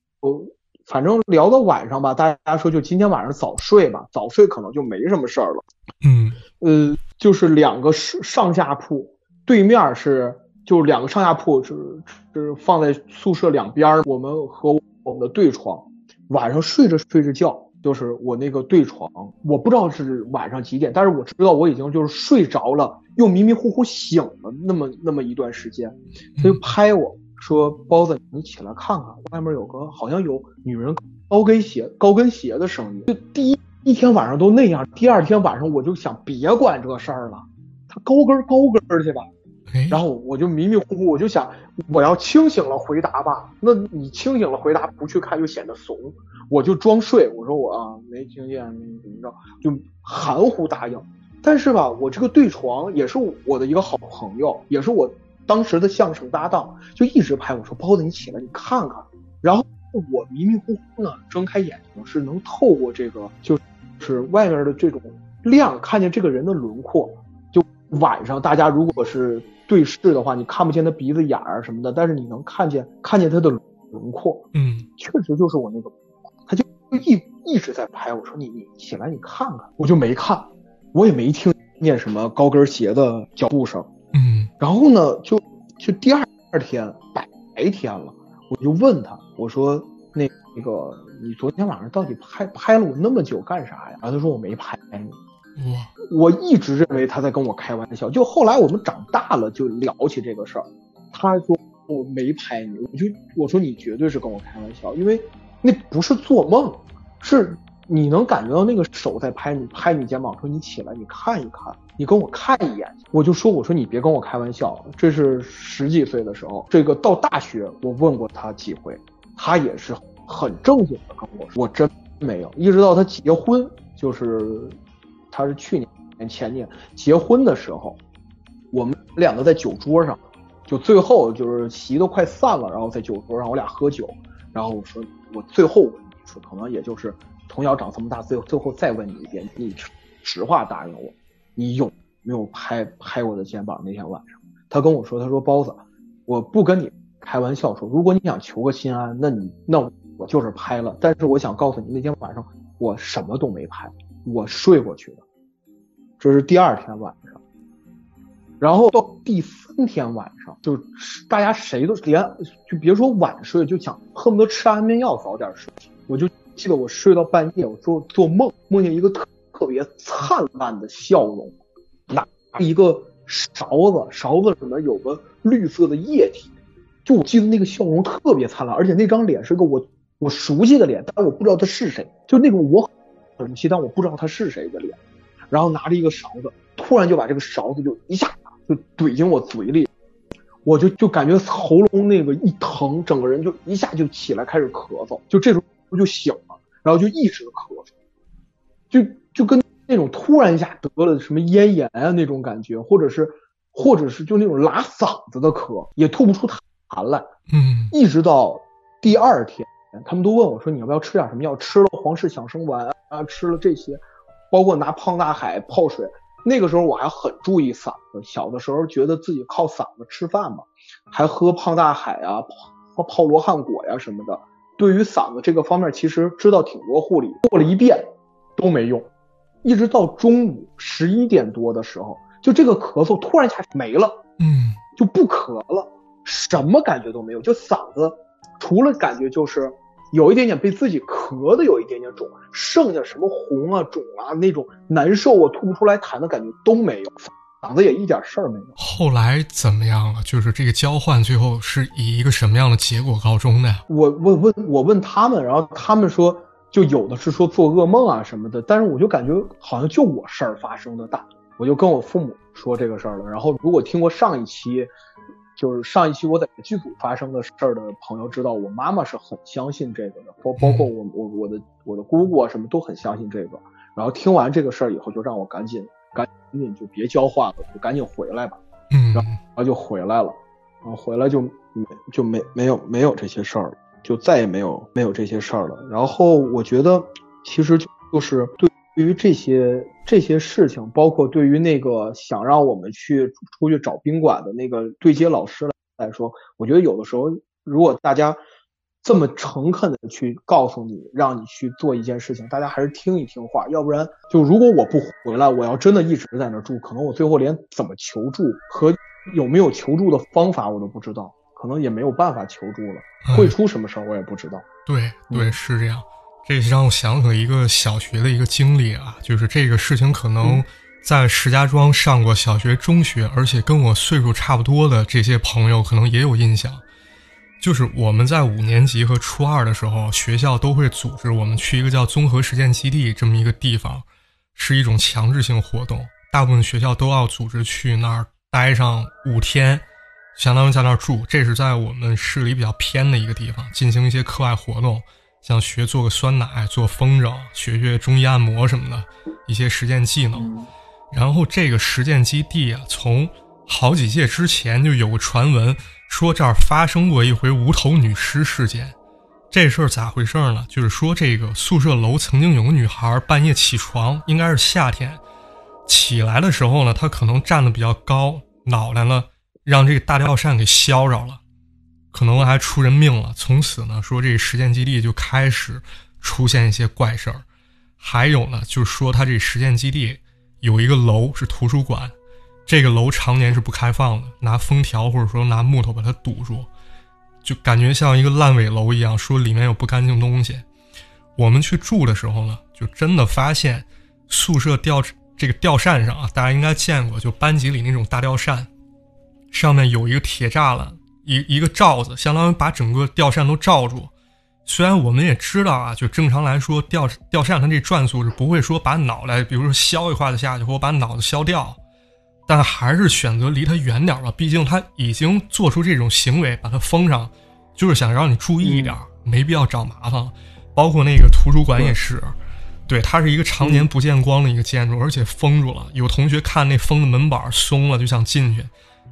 反正聊到晚上吧，大家说就今天晚上早睡吧，早睡可能就没什么事儿了。嗯，呃，就是两个上上下铺，对面是就两个上下铺是是放在宿舍两边，我们和。我们的对床，晚上睡着睡着觉，就是我那个对床，我不知道是晚上几点，但是我知道我已经就是睡着了，又迷迷糊糊醒了那么那么一段时间，他就拍我说：“包子，你起来看看，外面有个好像有女人高跟鞋高跟鞋的声音。”就第一一天晚上都那样，第二天晚上我就想别管这事儿了，他高跟高跟去吧。然后我就迷迷糊糊，我就想，我要清醒了回答吧。那你清醒了回答，不去看又显得怂。我就装睡，我说我啊没听见，怎么着，就含糊答应。但是吧，我这个对床也是我的一个好朋友，也是我当时的相声搭档，就一直拍我说包子你起来你看看。然后我迷迷糊糊呢，睁开眼睛是能透过这个就是外面的这种亮，看见这个人的轮廓。就晚上大家如果是。对视的话，你看不见他鼻子眼儿什么的，但是你能看见看见他的轮廓。嗯，确实就是我那个，他就一一直在拍。我说你你起来你看看，我就没看，我也没听见什么高跟鞋的脚步声。嗯，然后呢，就就第二天白白天了，我就问他，我说那那个你昨天晚上到底拍拍了我那么久干啥呀？然后他说我没拍你。哇，我一直认为他在跟我开玩笑，就后来我们长大了就聊起这个事儿，他说我没拍你，我就我说你绝对是跟我开玩笑，因为那不是做梦，是你能感觉到那个手在拍你，拍你肩膀，说你起来，你看一看，你跟我看一眼，我就说我说你别跟我开玩笑，这是十几岁的时候，这个到大学我问过他几回，他也是很正经的跟我说，我真没有，一直到他结婚就是。他是去年前年结婚的时候，我们两个在酒桌上，就最后就是席都快散了，然后在酒桌上我俩喝酒，然后我说我最后问你一次，可能也就是从小长这么大，最后最后再问你一遍，你实话答应我，你有没有拍拍我的肩膀那天晚上？他跟我说，他说包子，我不跟你开玩笑说，如果你想求个心安，那你那我就是拍了，但是我想告诉你，那天晚上我什么都没拍。我睡过去的，这是第二天晚上，然后到第三天晚上，就是大家谁都连就别说晚睡，就想恨不得吃安眠药早点睡。我就记得我睡到半夜，我做做梦，梦见一个特特别灿烂的笑容，拿一个勺子，勺子里面有个绿色的液体，就我记得那个笑容特别灿烂，而且那张脸是个我我熟悉的脸，但我不知道他是谁，就那种我。很气，但我不知道他是谁的脸，然后拿着一个勺子，突然就把这个勺子就一下就怼进我嘴里，我就就感觉喉咙那个一疼，整个人就一下就起来开始咳嗽，就这时候就醒了，然后就一直咳嗽，就就跟那种突然一下得了什么咽炎啊那种感觉，或者是或者是就那种拉嗓子的咳，也吐不出痰来，嗯，一直到第二天。他们都问我说：“你要不要吃点什么药？吃了皇室响生丸啊，吃了这些，包括拿胖大海泡水。那个时候我还很注意嗓子，小的时候觉得自己靠嗓子吃饭嘛，还喝胖大海啊，泡泡罗汉果呀什么的。对于嗓子这个方面，其实知道挺多护理，做了一遍都没用。一直到中午十一点多的时候，就这个咳嗽突然一下没了，嗯，就不咳了，什么感觉都没有，就嗓子除了感觉就是。”有一点点被自己咳的有一点点肿，剩下什么红啊、肿啊那种难受啊、吐不出来痰的感觉都没有，嗓子也一点事儿没有。后来怎么样了？就是这个交换最后是以一个什么样的结果告终的？我问问我问他们，然后他们说就有的是说做噩梦啊什么的，但是我就感觉好像就我事儿发生的大，我就跟我父母说这个事儿了。然后如果听过上一期。就是上一期我在剧组发生的事儿的朋友知道，我妈妈是很相信这个的，包包括我我我的我的姑姑啊什么都很相信这个。然后听完这个事儿以后，就让我赶紧赶紧就别交换了，就赶紧回来吧。嗯，然后就回来了，然后回来就没就没没有没有这些事儿了，就再也没有没有这些事儿了。然后我觉得其实就是对。对于这些这些事情，包括对于那个想让我们去出去找宾馆的那个对接老师来说，我觉得有的时候，如果大家这么诚恳的去告诉你，让你去做一件事情，大家还是听一听话，要不然就如果我不回来，我要真的一直在那住，可能我最后连怎么求助和有没有求助的方法我都不知道，可能也没有办法求助了，会出什么事儿我也不知道。对对，是这样。这让我想起了一个小学的一个经历啊，就是这个事情可能在石家庄上过小学、中学，而且跟我岁数差不多的这些朋友可能也有印象。就是我们在五年级和初二的时候，学校都会组织我们去一个叫综合实践基地这么一个地方，是一种强制性活动，大部分学校都要组织去那儿待上五天，相当于在那儿住。这是在我们市里比较偏的一个地方进行一些课外活动。像学做个酸奶、做风筝、学学中医按摩什么的一些实践技能。然后这个实践基地啊，从好几届之前就有个传闻，说这儿发生过一回无头女尸事件。这事儿咋回事呢？就是说这个宿舍楼曾经有个女孩半夜起床，应该是夏天，起来的时候呢，她可能站的比较高，脑袋呢让这个大吊扇给削着了。可能还出人命了。从此呢，说这实践基地就开始出现一些怪事儿。还有呢，就是说他这实验基地有一个楼是图书馆，这个楼常年是不开放的，拿封条或者说拿木头把它堵住，就感觉像一个烂尾楼一样，说里面有不干净东西。我们去住的时候呢，就真的发现宿舍吊这个吊扇上啊，大家应该见过，就班级里那种大吊扇，上面有一个铁栅栏，一一个罩子，相当于把整个吊扇都罩住。虽然我们也知道啊，就正常来说，吊吊扇它这转速是不会说把脑袋，比如说削一块子下去，或者把脑子削掉，但还是选择离它远点吧。毕竟它已经做出这种行为，把它封上，就是想让你注意一点，没必要找麻烦。包括那个图书馆也是，对，它是一个常年不见光的一个建筑，而且封住了。有同学看那封的门板松了，就想进去，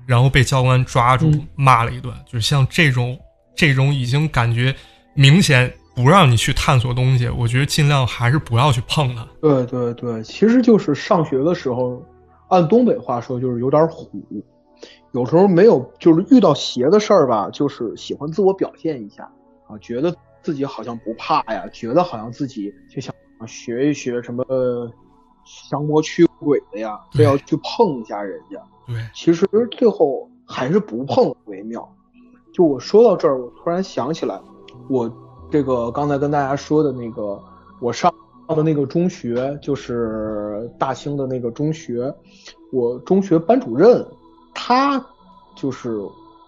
然后被教官抓住骂了一顿。就是像这种这种已经感觉。明显不让你去探索东西，我觉得尽量还是不要去碰它。对对对，其实就是上学的时候，按东北话说就是有点虎，有时候没有，就是遇到邪的事儿吧，就是喜欢自我表现一下啊，觉得自己好像不怕呀，觉得好像自己就想学一学什么降魔驱鬼的呀，非要去碰一下人家。对，其实最后还是不碰为妙。就我说到这儿，我突然想起来。我这个刚才跟大家说的那个，我上的那个中学就是大兴的那个中学，我中学班主任，他就是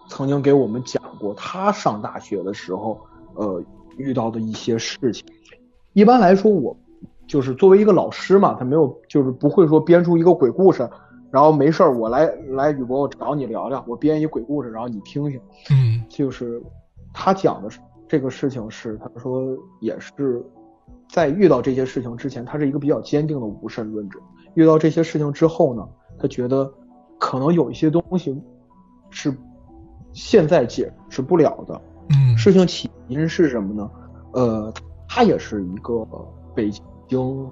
曾经给我们讲过他上大学的时候，呃，遇到的一些事情。一般来说，我就是作为一个老师嘛，他没有就是不会说编出一个鬼故事，然后没事儿我来来宇博我找你聊聊，我编一鬼故事，然后你听听。嗯，就是他讲的是。这个事情是，他说也是在遇到这些事情之前，他是一个比较坚定的无神论者。遇到这些事情之后呢，他觉得可能有一些东西是现在解释不了的。嗯，事情起因是什么呢？呃，他也是一个北京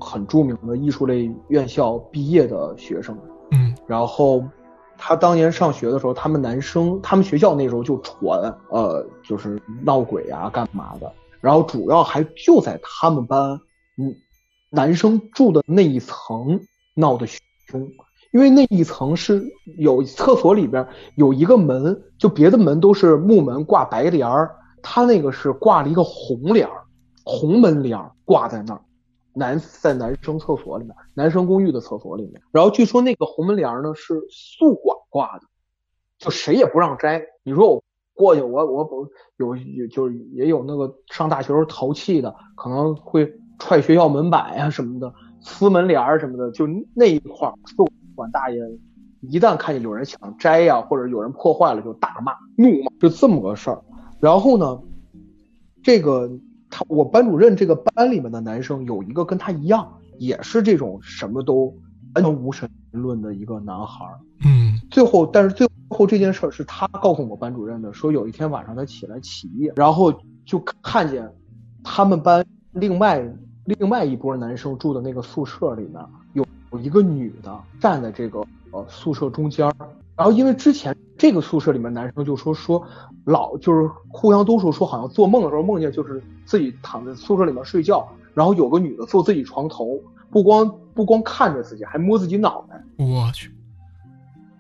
很著名的艺术类院校毕业的学生。嗯，然后。他当年上学的时候，他们男生，他们学校那时候就传，呃，就是闹鬼啊，干嘛的。然后主要还就在他们班，嗯，男生住的那一层闹得凶，因为那一层是有厕所里边有一个门，就别的门都是木门挂白帘儿，他那个是挂了一个红帘儿，红门帘儿挂在那儿。男在男生厕所里面，男生公寓的厕所里面。然后据说那个红门帘呢是宿管挂的，就谁也不让摘。你说我过去，我我不有有就是也有那个上大学时候淘气的，可能会踹学校门板呀什么的，撕门帘什么的。就那一块宿管大爷一旦看见有人想摘呀，或者有人破坏了，就大骂怒骂，就这么个事儿。然后呢，这个。他我班主任这个班里面的男生有一个跟他一样，也是这种什么都完全无神论的一个男孩儿。嗯，最后，但是最后这件事儿是他告诉我班主任的，说有一天晚上他起来起夜，然后就看见他们班另外另外一波男生住的那个宿舍里面有有一个女的站在这个呃宿舍中间。然后，因为之前这个宿舍里面男生就说说老就是互相都说说好像做梦的时候梦见就是自己躺在宿舍里面睡觉，然后有个女的坐自己床头，不光不光看着自己，还摸自己脑袋。我去。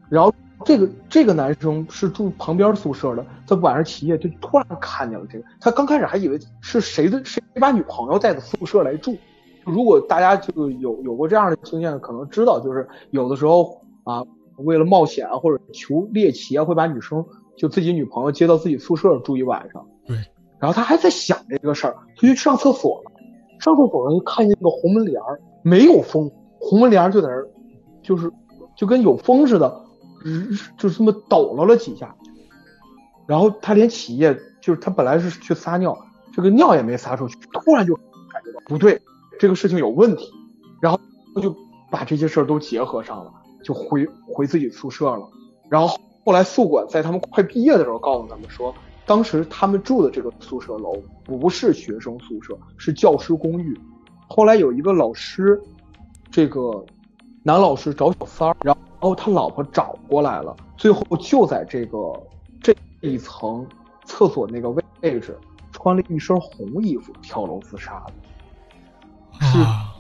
然后这个这个男生是住旁边宿舍的，他晚上起夜就突然看见了这个，他刚开始还以为是谁的谁把女朋友带到宿舍来住。如果大家就有有过这样的经验，可能知道就是有的时候啊。为了冒险啊，或者求猎奇啊，会把女生就自己女朋友接到自己宿舍住一晚上。对，然后他还在想这个事儿，他就去上厕所了。上厕所呢，就看见那个红门帘儿没有风，红门帘儿就在那儿，就是就跟有风似的，就这么抖了了几下。然后他连起夜，就是他本来是去撒尿，这个尿也没撒出去，突然就感觉到不对，这个事情有问题，然后他就把这些事儿都结合上了。就回回自己宿舍了，然后后来宿管在他们快毕业的时候告诉他们说，当时他们住的这个宿舍楼不是学生宿舍，是教师公寓。后来有一个老师，这个男老师找小三儿，然后他老婆找过来了，最后就在这个这一层厕所那个位位置，穿了一身红衣服跳楼自杀的。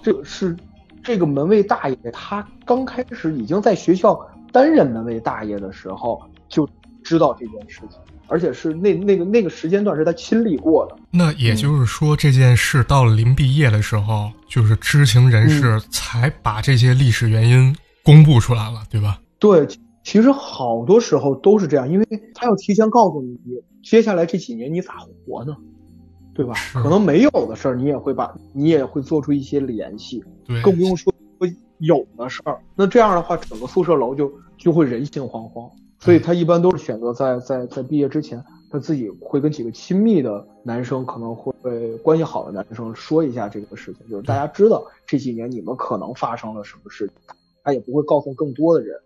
这个是这个门卫大爷，他刚开始已经在学校担任门卫大爷的时候就知道这件事情，而且是那那个那个时间段是他亲历过的。那也就是说，这件事到了临毕业的时候，就是知情人士才把这些历史原因公布出来了，对吧？对，其实好多时候都是这样，因为他要提前告诉你，接下来这几年你咋活呢？对吧？可能没有的事儿，你也会把，你也会做出一些联系。对，更不用说有的事儿。那这样的话，整个宿舍楼就就会人心惶惶。所以他一般都是选择在在在毕业之前，他自己会跟几个亲密的男生，可能会关系好的男生说一下这个事情，就是大家知道这几年你们可能发生了什么事情，他也不会告诉更多的人。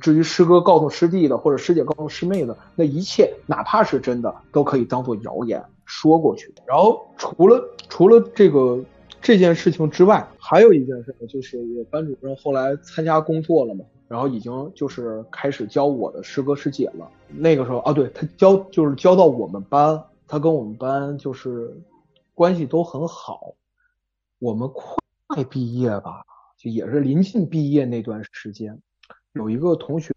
至于师哥告诉师弟的，或者师姐告诉师妹的，那一切哪怕是真的，都可以当做谣言。说过去，然后除了除了这个这件事情之外，还有一件事，就是我班主任后来参加工作了嘛，然后已经就是开始教我的师哥师姐了。那个时候啊，对他教就是教到我们班，他跟我们班就是关系都很好。我们快毕业吧，就也是临近毕业那段时间，有一个同学，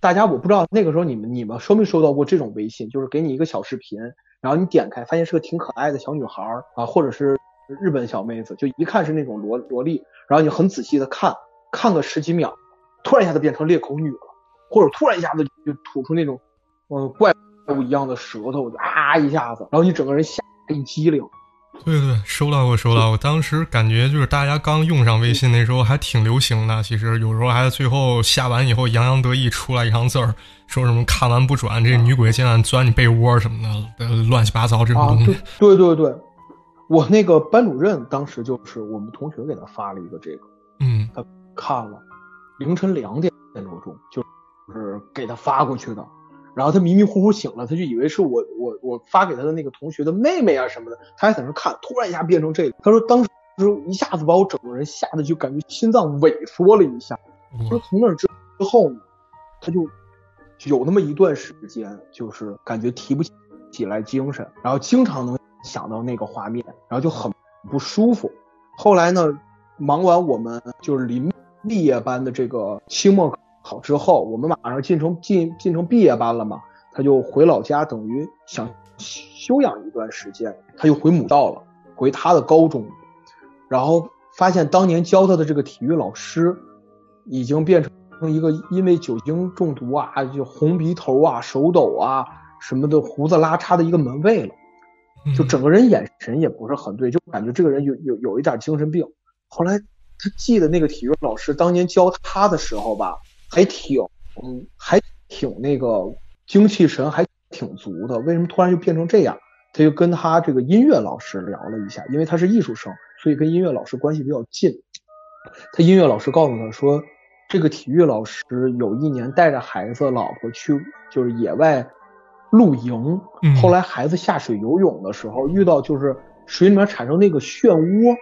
大家我不知道那个时候你们你们收没收到过这种微信，就是给你一个小视频。然后你点开，发现是个挺可爱的小女孩啊，或者是日本小妹子，就一看是那种萝萝莉。然后你很仔细的看，看个十几秒，突然一下子变成裂口女了，或者突然一下子就吐出那种，呃，怪物一样的舌头，啊一下子，然后你整个人吓一激灵。对对，收到过，收到过。当时感觉就是大家刚用上微信那时候还挺流行的，其实有时候还最后下完以后洋洋得意出来一行字儿，说什么看完不转，这女鬼竟然钻你被窝什么的，乱七八糟这种东西。对对对，我那个班主任当时就是我们同学给他发了一个这个，嗯，他看了，凌晨两点多钟就是给他发过去的。然后他迷迷糊糊醒了，他就以为是我我我发给他的那个同学的妹妹啊什么的，他还在那看，突然一下变成这个，他说当时一下子把我整个人吓得就感觉心脏萎缩了一下。说从那之之后呢，他就有那么一段时间，就是感觉提不起来精神，然后经常能想到那个画面，然后就很不舒服。后来呢，忙完我们就是临毕业班的这个期末。好之后，我们马上进成进进成毕业班了嘛，他就回老家，等于想休养一段时间，他就回母校了，回他的高中，然后发现当年教他的这个体育老师，已经变成一个因为酒精中毒啊，就红鼻头啊、手抖啊什么的，胡子拉碴的一个门卫了，就整个人眼神也不是很对，就感觉这个人有有有一点精神病。后来他记得那个体育老师当年教他的时候吧。还挺，嗯，还挺那个精气神还挺足的。为什么突然就变成这样？他就跟他这个音乐老师聊了一下，因为他是艺术生，所以跟音乐老师关系比较近。他音乐老师告诉他说，这个体育老师有一年带着孩子、老婆去就是野外露营，后来孩子下水游泳的时候遇到就是水里面产生那个漩涡，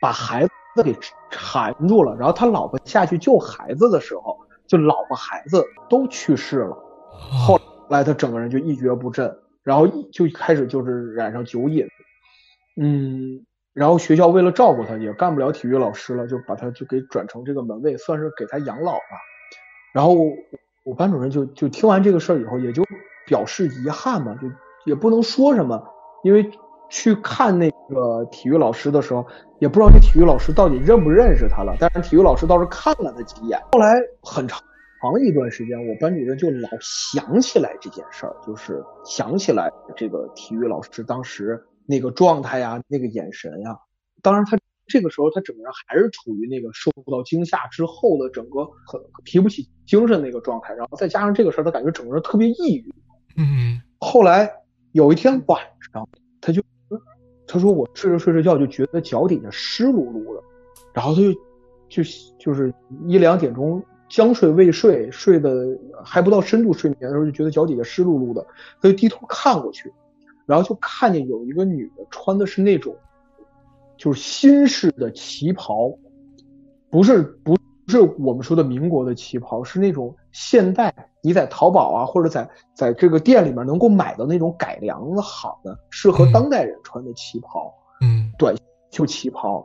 把孩子给缠住了。然后他老婆下去救孩子的时候。就老婆孩子都去世了，后来他整个人就一蹶不振，然后就开始就是染上酒瘾，嗯，然后学校为了照顾他，也干不了体育老师了，就把他就给转成这个门卫，算是给他养老吧。然后我班主任就就听完这个事儿以后，也就表示遗憾嘛，就也不能说什么，因为去看那个体育老师的时候。也不知道这体育老师到底认不认识他了，但是体育老师倒是看了他几眼。后来很长长一段时间，我班主任就老想起来这件事儿，就是想起来这个体育老师当时那个状态呀，那个眼神呀。当然，他这个时候他整个人还是处于那个受到惊吓之后的整个很提不起精神那个状态，然后再加上这个事儿，他感觉整个人特别抑郁。嗯。后来有一天晚上，他就。他说我睡着睡着觉就觉得脚底下湿漉漉的，然后他就就就是一两点钟将睡未睡，睡的还不到深度睡眠的时候就觉得脚底下湿漉漉的，他就低头看过去，然后就看见有一个女的穿的是那种就是新式的旗袍，不是不是我们说的民国的旗袍，是那种现代。你在淘宝啊，或者在在这个店里面能够买到那种改良的好的、适合当代人穿的旗袍，嗯，短袖旗袍，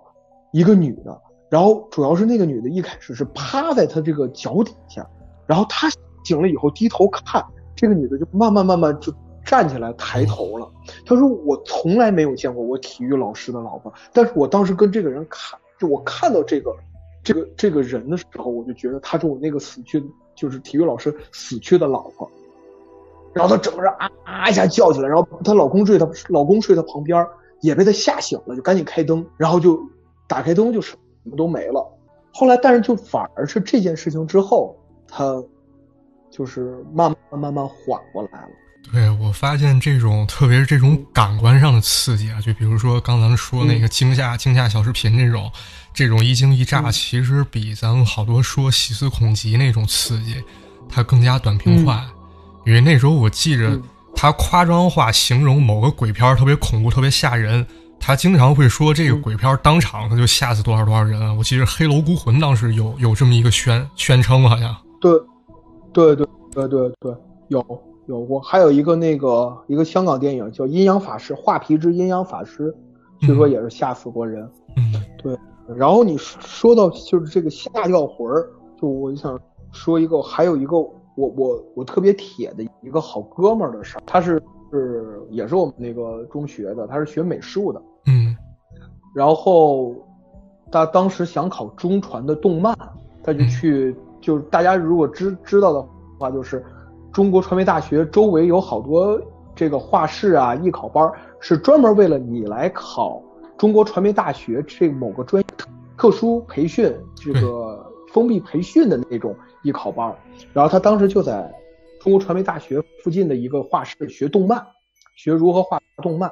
一个女的，然后主要是那个女的一开始是趴在他这个脚底下，然后他醒了以后低头看，这个女的就慢慢慢慢就站起来抬头了。他说我从来没有见过我体育老师的老婆，但是我当时跟这个人看，就我看到这个这个这个人的时候，我就觉得他是我那个死去就是体育老师死去的老婆。然后她整个人啊啊一下叫起来，然后她老公睡她老公睡她旁边，也被她吓醒了，就赶紧开灯，然后就打开灯，就什么都没了。后来，但是就反而是这件事情之后，她就是慢慢慢慢缓过来了。对我发现这种，特别是这种感官上的刺激啊，就比如说刚咱们说那个惊吓惊吓小视频这种，这种一惊一乍，其实比咱们好多说细思恐极那种刺激，它更加短平快。因为那时候我记着，他夸张化形容某个鬼片特别恐怖、特别吓人，他经常会说这个鬼片当场他就吓死多少多少人。我记得《黑楼孤魂》当时有有这么一个宣宣称，好像。对，对对对对对，有有过。还有一个那个一个香港电影叫《阴阳法师》，画皮之阴阳法师，据说也是吓死过人。嗯，对。然后你说到就是这个吓掉魂儿，就我就想说一个，还有一个。我我我特别铁的一个好哥们儿的事儿，他是是也是我们那个中学的，他是学美术的，嗯，然后他当时想考中传的动漫，他就去，就是大家如果知知道的话，就是中国传媒大学周围有好多这个画室啊艺考班，是专门为了你来考中国传媒大学这某个专业特殊培训这个。封闭培训的那种艺考班，然后他当时就在中国传媒大学附近的一个画室学动漫，学如何画动漫，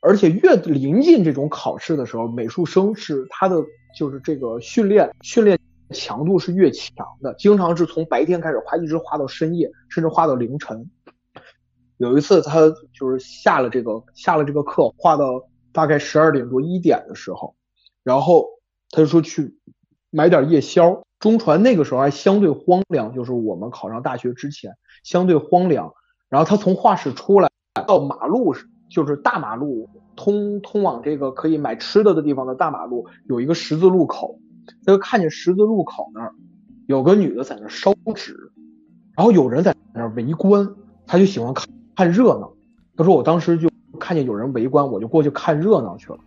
而且越临近这种考试的时候，美术生是他的就是这个训练训练强度是越强的，经常是从白天开始画，一直画到深夜，甚至画到凌晨。有一次他就是下了这个下了这个课，画到大概十二点多一点的时候，然后他就说去。买点夜宵，中传那个时候还相对荒凉，就是我们考上大学之前相对荒凉。然后他从画室出来，到马路就是大马路，通通往这个可以买吃的的地方的大马路，有一个十字路口，他就看见十字路口那儿有个女的在那烧纸，然后有人在那围观，他就喜欢看看热闹。他说我当时就看见有人围观，我就过去看热闹去了。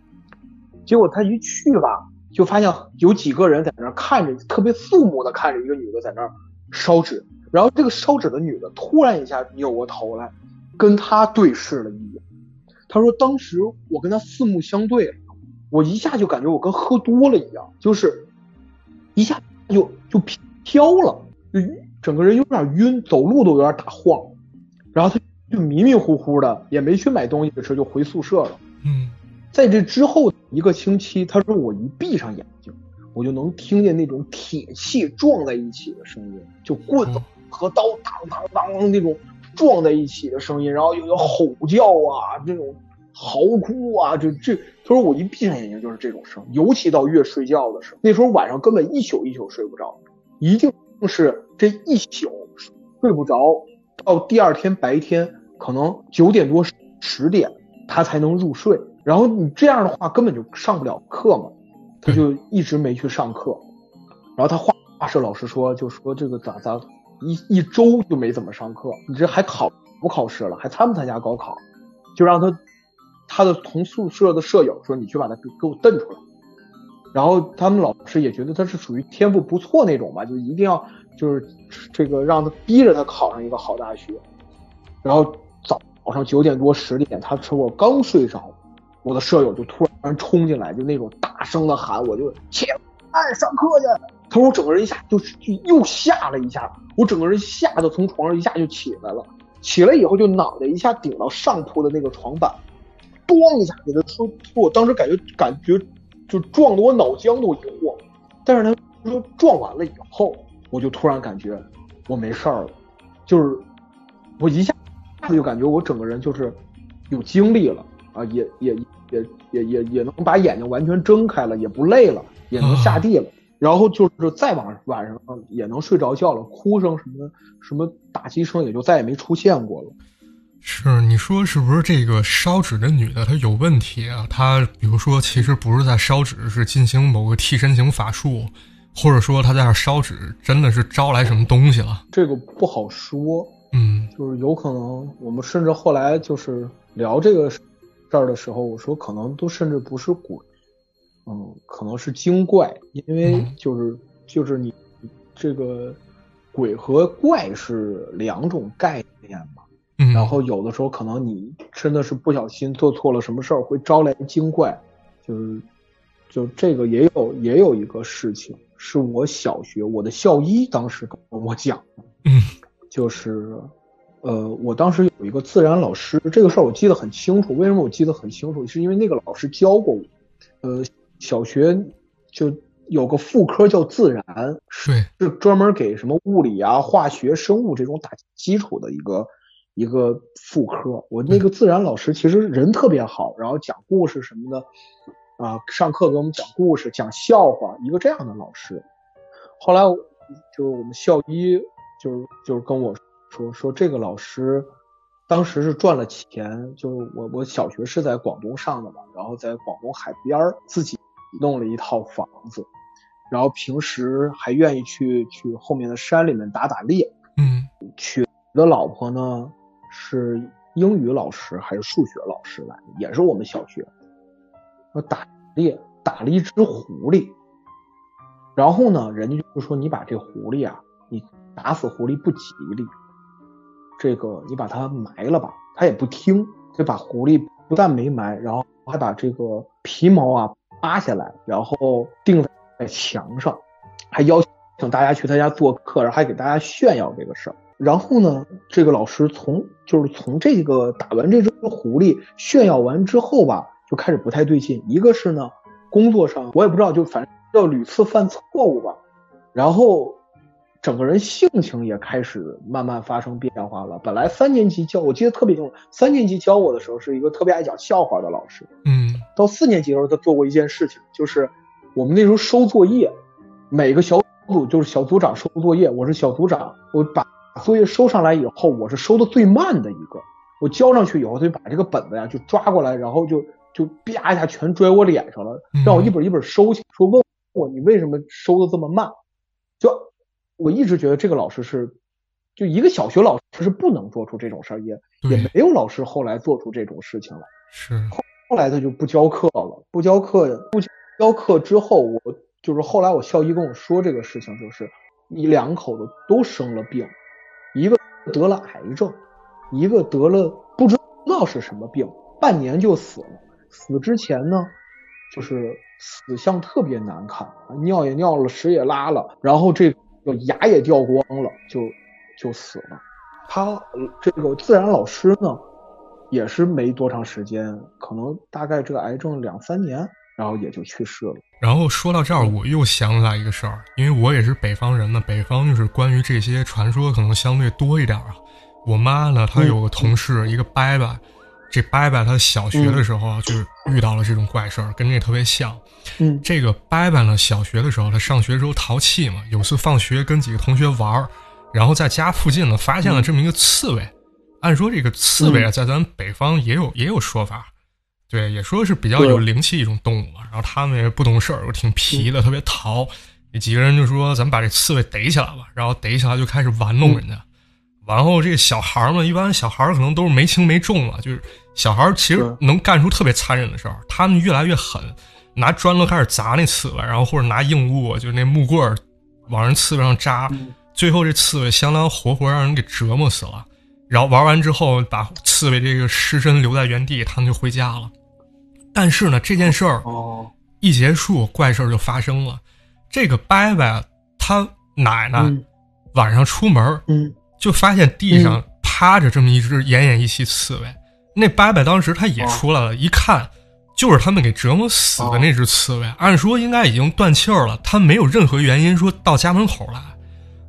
结果他一去吧。就发现有几个人在那看着，特别肃穆的看着一个女的在那烧纸，然后这个烧纸的女的突然一下扭过头来，跟他对视了一眼。他说：“当时我跟他四目相对，我一下就感觉我跟喝多了一样，就是一下就就飘了，就整个人有点晕，走路都有点打晃。然后他就迷迷糊糊的，也没去买东西的时候，就回宿舍了。嗯，在这之后。”一个星期，他说我一闭上眼睛，我就能听见那种铁器撞在一起的声音，就棍子和刀当当当那种撞在一起的声音，然后又有吼叫啊，这种嚎哭啊，就这，他说我一闭上眼睛就是这种声，尤其到越睡觉的时候，那时候晚上根本一宿一宿睡不着，一定是这一宿睡不着，到第二天白天可能九点多十点他才能入睡。然后你这样的话根本就上不了课嘛，他就一直没去上课。(laughs) 然后他画画室老师说，就说这个咋咋一一周就没怎么上课，你这还考不考试了？还参不参加高考？就让他他的同宿舍的舍友说，你去把他给给我瞪出来。然后他们老师也觉得他是属于天赋不错那种吧，就一定要就是这个让他逼着他考上一个好大学。然后早早上九点多十点，他说我刚睡着。我的舍友就突然冲进来，就那种大声的喊，我就起来上课去。他说我整个人一下就就又吓了一下，我整个人吓得从床上一下就起来了。起来以后就脑袋一下顶到上铺的那个床板，咣一下给他说，我当时感觉感觉就撞得我脑浆都一晃。但是他说撞完了以后，我就突然感觉我没事儿了，就是我一下子就感觉我整个人就是有精力了。啊，也也也也也也能把眼睛完全睁开了，也不累了，也能下地了。然后就是再晚晚上也能睡着觉了，哭声什么什么打击声也就再也没出现过了。是你说是不是这个烧纸的女的她有问题啊？她比如说其实不是在烧纸，是进行某个替身型法术，或者说她在那烧纸真的是招来什么东西了？这个不好说。嗯，就是有可能我们甚至后来就是聊这个事儿的时候，我说可能都甚至不是鬼，嗯，可能是精怪，因为就是就是你这个鬼和怪是两种概念嘛。然后有的时候可能你真的是不小心做错了什么事儿，会招来精怪，就是就这个也有也有一个事情，是我小学我的校医当时跟我讲的，嗯，就是呃我当时有一个自然老师，这个事儿我记得很清楚。为什么我记得很清楚？是因为那个老师教过我，呃，小学就有个副科叫自然，是是专门给什么物理啊、化学、生物这种打基础的一个。一个副科，我那个自然老师其实人特别好，然后讲故事什么的，啊，上课给我们讲故事、讲笑话，一个这样的老师。后来就是我们校医，就是就是跟我说说这个老师当时是赚了钱，就是我我小学是在广东上的嘛，然后在广东海边自己弄了一套房子，然后平时还愿意去去后面的山里面打打猎，嗯，娶的老婆呢。是英语老师还是数学老师来？也是我们小学。我打猎打了一只狐狸，然后呢，人家就说你把这狐狸啊，你打死狐狸不吉利，这个你把它埋了吧。他也不听，就把狐狸不但没埋，然后还把这个皮毛啊扒下来，然后钉在墙上，还邀请大家去他家做客，然后还给大家炫耀这个事儿。然后呢，这个老师从就是从这个打完这只狐狸炫耀完之后吧，就开始不太对劲。一个是呢，工作上我也不知道，就反正要屡次犯错误吧。然后整个人性情也开始慢慢发生变化了。本来三年级教我记得特别清楚，三年级教我的时候是一个特别爱讲笑话的老师。嗯。到四年级的时候，他做过一件事情，就是我们那时候收作业，每个小组就是小组长收作业，我是小组长，我把。作业收上来以后，我是收的最慢的一个。我交上去以后，他就把这个本子呀就抓过来，然后就就啪一下全拽我脸上了，让我一本一本收起。说问我你为什么收的这么慢？就我一直觉得这个老师是，就一个小学老师是不能做出这种事儿，也也没有老师后来做出这种事情来。是后后来他就不教课了，不教课不教课之后，我就是后来我校医跟我说这个事情，就是你两口子都生了病。一个得了癌症，一个得了不知道是什么病，半年就死了。死之前呢，就是死相特别难看，尿也尿了，屎也拉了，然后这个牙也掉光了，就就死了。他这个自然老师呢，也是没多长时间，可能大概这个癌症两三年。然后也就去世了。然后说到这儿，我又想起来一个事儿，因为我也是北方人嘛，北方就是关于这些传说可能相对多一点啊。我妈呢，她有个同事，一个伯伯，这伯伯他小学的时候就遇到了这种怪事儿，跟这特别像。嗯，这个伯伯呢，小学的时候他上学时候淘气嘛，有次放学跟几个同学玩儿，然后在家附近呢发现了这么一个刺猬。按说这个刺猬啊，在咱北方也有也有说法。对，也说是比较有灵气一种动物嘛。然后他们也不懂事儿，又挺皮的，特别淘。那几个人就说：“咱们把这刺猬逮起来吧。”然后逮起来就开始玩弄人家。完后，这个小孩儿嘛，一般小孩儿可能都是没轻没重嘛，就是小孩儿其实能干出特别残忍的事儿。他们越来越狠，拿砖头开始砸那刺猬，然后或者拿硬物，就是那木棍儿往人刺猬上扎。最后这刺猬相当活活让人给折磨死了。然后玩完之后，把刺猬这个尸身留在原地，他们就回家了。但是呢，这件事儿一结束，怪事儿就发生了。这个伯伯他奶奶晚上出门，嗯就发现地上趴着这么一只奄奄一息刺猬。那伯伯当时他也出来了，一看就是他们给折磨死的那只刺猬。按说应该已经断气儿了，他没有任何原因说到家门口来。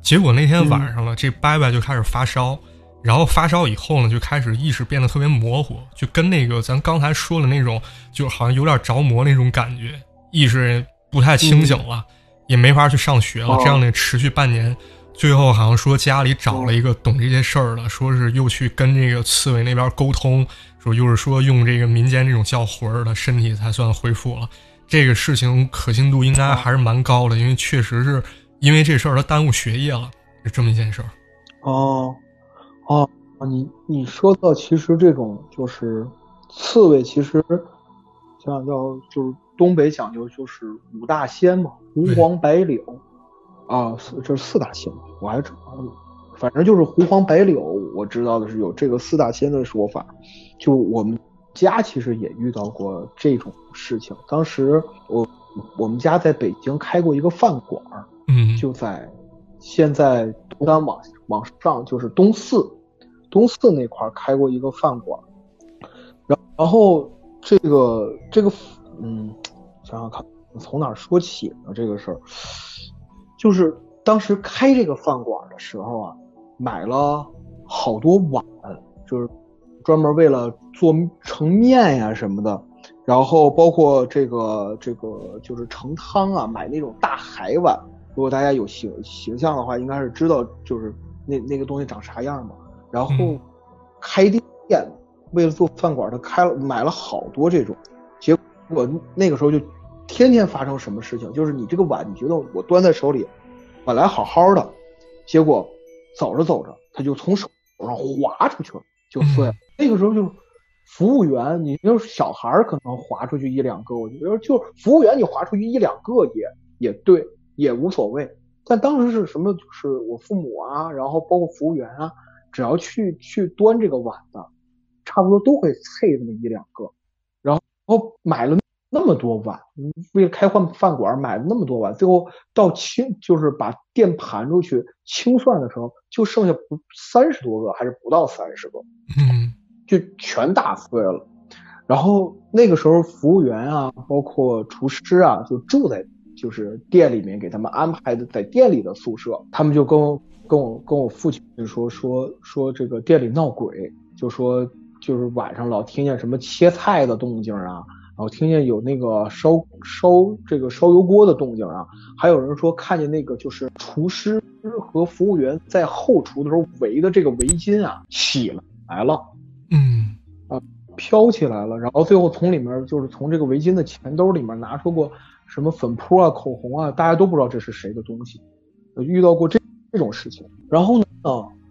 结果那天晚上了，这伯伯就开始发烧。然后发烧以后呢，就开始意识变得特别模糊，就跟那个咱刚才说的那种，就好像有点着魔那种感觉，意识不太清醒了，也没法去上学了。这样的持续半年，最后好像说家里找了一个懂这些事儿的，说是又去跟这个刺猬那边沟通，说又是说用这个民间这种叫魂儿的身体才算恢复了。这个事情可信度应该还是蛮高的，因为确实是因为这事儿他耽误学业了，是这么一件事儿。哦，哦，你你说到其实这种就是刺猬，其实像叫就是东北讲究就是五大仙嘛，狐黄白柳啊，四这是四大仙，我还知道，反正就是狐黄白柳，我知道的是有这个四大仙的说法，就我们。家其实也遇到过这种事情。当时我我们家在北京开过一个饭馆嗯，就在现在东单往往上就是东四，东四那块开过一个饭馆然然后这个这个嗯，想想看从哪说起呢？这个事儿就是当时开这个饭馆的时候啊，买了好多碗，就是。专门为了做盛面呀什么的，然后包括这个这个就是盛汤啊，买那种大海碗。如果大家有形形象的话，应该是知道就是那那个东西长啥样嘛。然后开店，为了做饭馆，他开了买了好多这种。结果那个时候就天天发生什么事情，就是你这个碗，你觉得我端在手里本来好好的，结果走着走着，它就从手上滑出去了，就碎了。那个时候就是服务员，你要是小孩儿可能划出去一两个，我觉得就服务员你划出去一两个也也对，也无所谓。但当时是什么？就是我父母啊，然后包括服务员啊，只要去去端这个碗的，差不多都会配那么一两个。然后买了那么多碗，为了开饭饭馆买了那么多碗，最后到清就是把店盘出去清算的时候，就剩下不三十多个，还是不到三十个。嗯。就全打碎了，然后那个时候服务员啊，包括厨师啊，就住在就是店里面，给他们安排的在店里的宿舍。他们就跟我跟我跟我父亲说说说这个店里闹鬼，就说就是晚上老听见什么切菜的动静啊，然后听见有那个烧烧这个烧油锅的动静啊，还有人说看见那个就是厨师和服务员在后厨的时候围的这个围巾啊起来了。嗯啊，飘起来了，然后最后从里面就是从这个围巾的钱兜里面拿出过什么粉扑啊、口红啊，大家都不知道这是谁的东西。遇到过这这种事情，然后呢，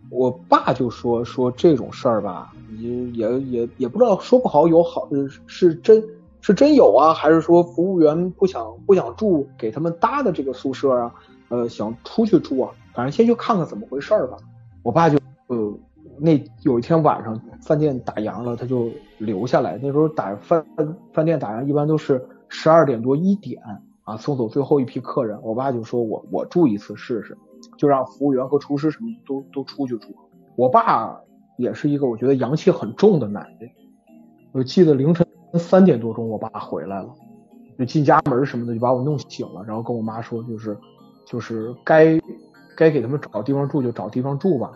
我爸就说说这种事儿吧，也也也也不知道说不好有好是真是真有啊，还是说服务员不想不想住给他们搭的这个宿舍啊，呃，想出去住啊，反正先去看看怎么回事儿吧。我爸就呃。那有一天晚上饭店打烊了，他就留下来。那时候打饭饭店打烊一般都是十二点多一点啊，送走最后一批客人。我爸就说我我住一次试试，就让服务员和厨师什么都都出去住。我爸也是一个我觉得阳气很重的男人。我记得凌晨三点多钟，我爸回来了，就进家门什么的就把我弄醒了，然后跟我妈说就是就是该该给他们找地方住就找地方住吧，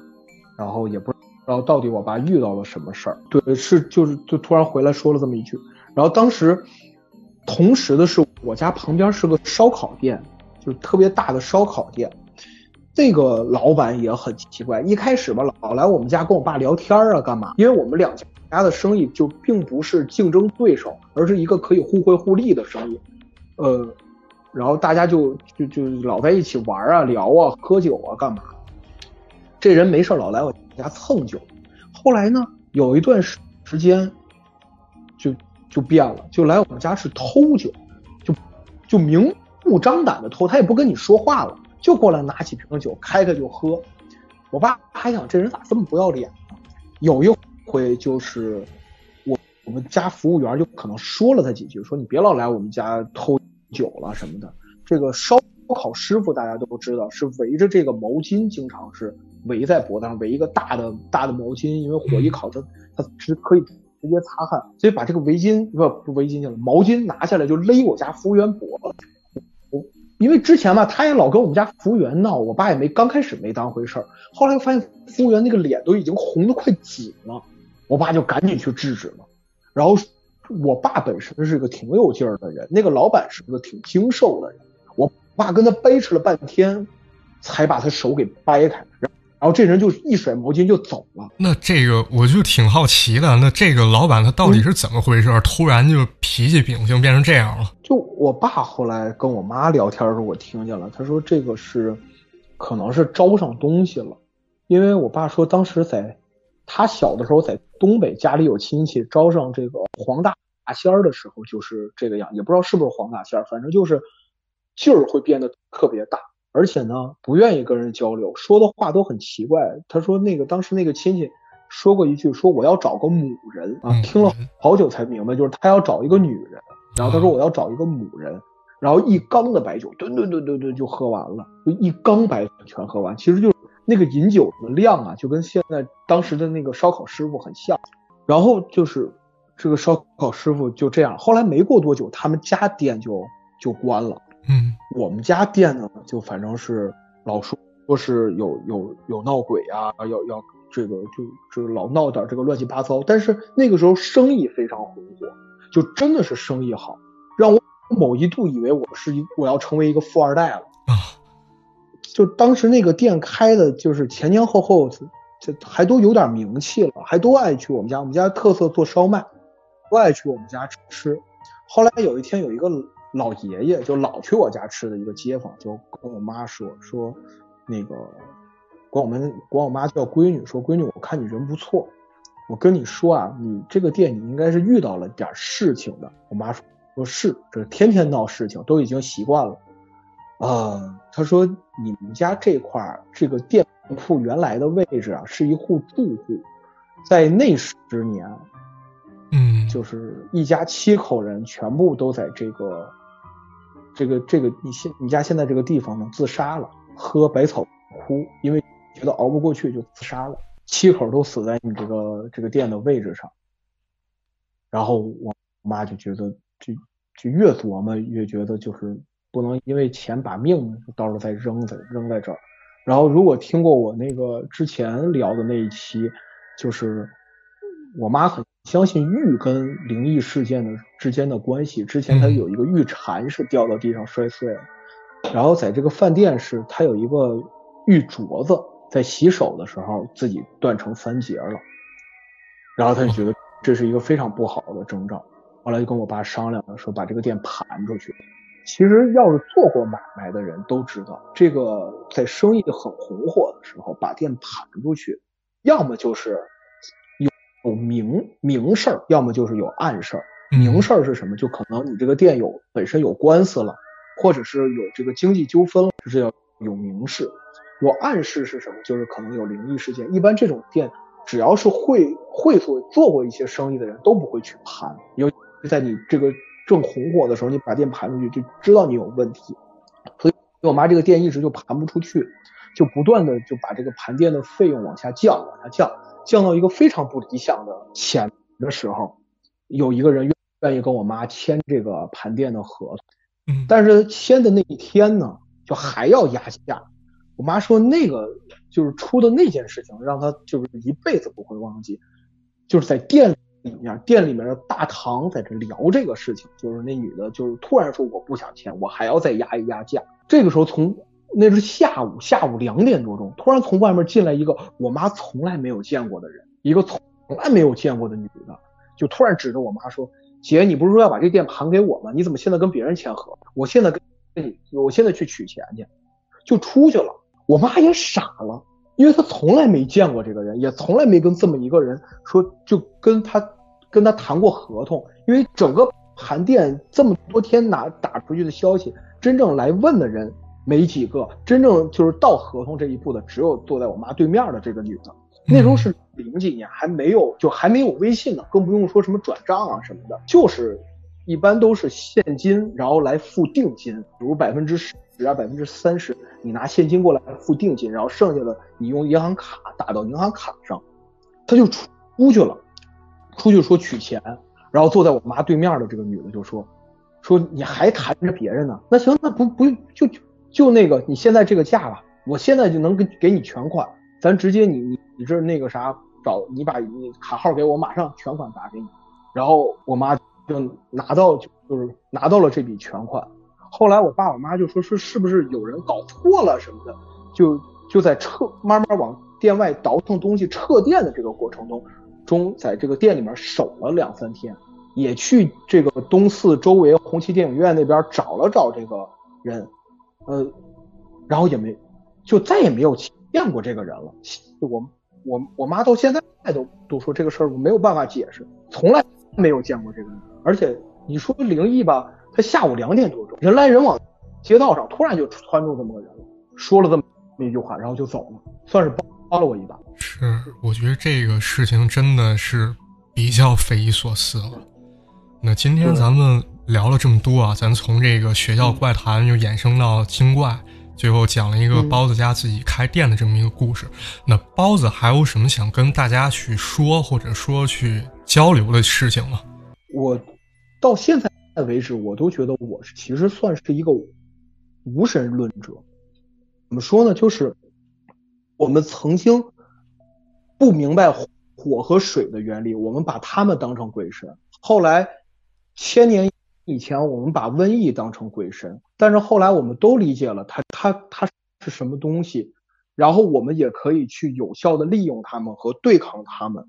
然后也不。知道到底我爸遇到了什么事儿？对，是就是就突然回来说了这么一句。然后当时同时的是，我家旁边是个烧烤店，就是特别大的烧烤店。这个老板也很奇怪，一开始吧老来我们家跟我爸聊天啊，干嘛？因为我们两家的生意就并不是竞争对手，而是一个可以互惠互利的生意。呃，然后大家就就就老在一起玩啊、聊啊、喝酒啊，干嘛？这人没事老来我。家蹭酒，后来呢，有一段时时间，就就变了，就来我们家是偷酒，就就明目张胆的偷，他也不跟你说话了，就过来拿起瓶酒开开就喝。我爸还想这人咋这么不要脸呢？有一回就是我我们家服务员就可能说了他几句，说你别老来我们家偷酒了什么的。这个烧烤师傅大家都知道是围着这个毛巾，经常是。围在脖子上，围一个大的大的毛巾，因为火一烤，它它是可以直接擦汗，所以把这个围巾不不围巾去了，毛巾拿下来就勒我家服务员脖子。我因为之前嘛，他也老跟我们家服务员闹，我爸也没刚开始没当回事儿，后来发现服务员那个脸都已经红的快紫了，我爸就赶紧去制止了。然后我爸本身是个挺有劲儿的人，那个老板是个挺精瘦的人，我爸跟他掰扯了半天。才把他手给掰开，然然后这人就一甩毛巾就走了。那这个我就挺好奇的，那这个老板他到底是怎么回事？突然就脾气秉性变成这样了？就我爸后来跟我妈聊天的时候，我听见了，他说这个是可能是招上东西了，因为我爸说当时在他小的时候在东北家里有亲戚招上这个黄大仙儿的时候就是这个样，也不知道是不是黄大仙儿，反正就是劲儿会变得特别大。而且呢，不愿意跟人交流，说的话都很奇怪。他说那个当时那个亲戚说过一句，说我要找个母人啊，听了好久才明白，就是他要找一个女人。然后他说我要找一个母人，然后一缸的白酒，吨吨吨吨吨就喝完了，就一缸白酒全喝完。其实就是那个饮酒的量啊，就跟现在当时的那个烧烤师傅很像。然后就是这个烧烤师傅就这样，后来没过多久，他们家店就就关了。嗯，我们家店呢，就反正是老说说是有有有闹鬼啊，要要这个就就老闹点这个乱七八糟。但是那个时候生意非常红火，就真的是生意好，让我某一度以为我是一我要成为一个富二代了啊。就当时那个店开的，就是前前后后这还都有点名气了，还都爱去我们家。我们家特色做烧麦，都爱去我们家吃。后来有一天有一个。老爷爷就老去我家吃的一个街坊，就跟我妈说说，那个管我们管我妈叫闺女，说闺女，我看你人不错，我跟你说啊，你这个店你应该是遇到了点事情的。我妈说说是，这天天闹事情，都已经习惯了。啊，他说你们家这块这个店铺原来的位置啊，是一户住户，在那十年，嗯，就是一家七口人全部都在这个。这个这个你现你家现在这个地方呢，自杀了，喝百草枯，因为觉得熬不过去就自杀了，七口都死在你这个这个店的位置上。然后我妈就觉得，就就越琢磨越觉得就是不能因为钱把命到时候再扔在扔在这儿。然后如果听过我那个之前聊的那一期，就是我妈很。相信玉跟灵异事件的之间的关系。之前他有一个玉蝉是掉到地上摔碎了，然后在这个饭店是他有一个玉镯子，在洗手的时候自己断成三节了，然后他就觉得这是一个非常不好的征兆。后来就跟我爸商量了，说把这个店盘出去。其实要是做过买卖的人都知道，这个在生意很红火的时候把店盘出去，要么就是。有明明事儿，要么就是有暗事儿。明事儿是什么？就可能你这个店有本身有官司了，或者是有这个经济纠纷了，这叫有明事。有暗事是什么？就是可能有灵异事件。一般这种店，只要是会会所做过一些生意的人都不会去盘，尤其在你这个正红火的时候，你把店盘出去，就知道你有问题。所以我妈这个店一直就盘不出去，就不断的就把这个盘店的费用往下降，往下降。降到一个非常不理想的钱的时候，有一个人愿愿意跟我妈签这个盘店的合同，嗯，但是签的那一天呢，就还要压价。我妈说那个就是出的那件事情，让她就是一辈子不会忘记。就是在店里面，店里面的大堂在这聊这个事情，就是那女的，就是突然说我不想签，我还要再压一压价。这个时候从。那是下午，下午两点多钟，突然从外面进来一个我妈从来没有见过的人，一个从来没有见过的女的，就突然指着我妈说：“姐，你不是说要把这店盘给我吗？你怎么现在跟别人签合？我现在跟你，我现在去取钱去。”就出去了。我妈也傻了，因为她从来没见过这个人，也从来没跟这么一个人说，就跟他跟他谈过合同。因为整个盘店这么多天拿打出去的消息，真正来问的人。没几个真正就是到合同这一步的，只有坐在我妈对面的这个女的。那时候是零几年，还没有就还没有微信呢，更不用说什么转账啊什么的，就是一般都是现金，然后来付定金，比如百分之十啊百分之三十，你拿现金过来付定金，然后剩下的你用银行卡打到银行卡上，他就出去了，出去说取钱，然后坐在我妈对面的这个女的就说说你还谈着别人呢，那行那不不用就就。就那个你现在这个价吧，我现在就能给给你全款，咱直接你你你这那个啥找你把你卡号给我，马上全款打给你。然后我妈就拿到就是拿到了这笔全款。后来我爸我妈就说说是不是有人搞错了什么的，就就在撤慢慢往店外倒腾东西撤店的这个过程中，中在这个店里面守了两三天，也去这个东四周围红旗电影院那边找了找这个人，呃，然后也没就再也没有见过这个人了。我我我妈到现在都都说这个事儿我没有办法解释，从来没有见过这个人，而且你说灵异吧，他下午两点多钟人来人往。街道上突然就窜出这么个人了，说了这么一句话，然后就走了，算是帮了我一把。是，我觉得这个事情真的是比较匪夷所思了。那今天咱们聊了这么多啊，咱从这个学校怪谈又衍生到精怪，最后讲了一个包子家自己开店的这么一个故事。那包子还有什么想跟大家去说，或者说去交流的事情吗？我到现在为止，我都觉得我其实算是一个。无神论者怎么说呢？就是我们曾经不明白火和水的原理，我们把它们当成鬼神。后来千年以前，我们把瘟疫当成鬼神，但是后来我们都理解了它，它它是什么东西，然后我们也可以去有效的利用它们和对抗它们。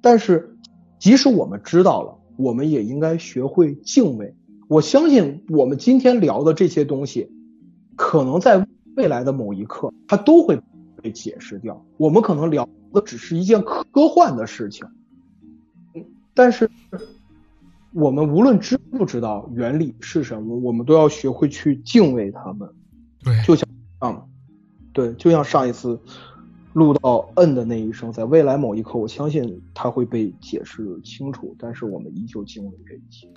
但是即使我们知道了，我们也应该学会敬畏。我相信我们今天聊的这些东西，可能在未来的某一刻，它都会被解释掉。我们可能聊的只是一件科幻的事情，但是我们无论知不知道原理是什么，我们都要学会去敬畏他们。对，就像嗯，对，就像上一次录到嗯的那一声，在未来某一刻，我相信它会被解释清楚，但是我们依旧敬畏这一切。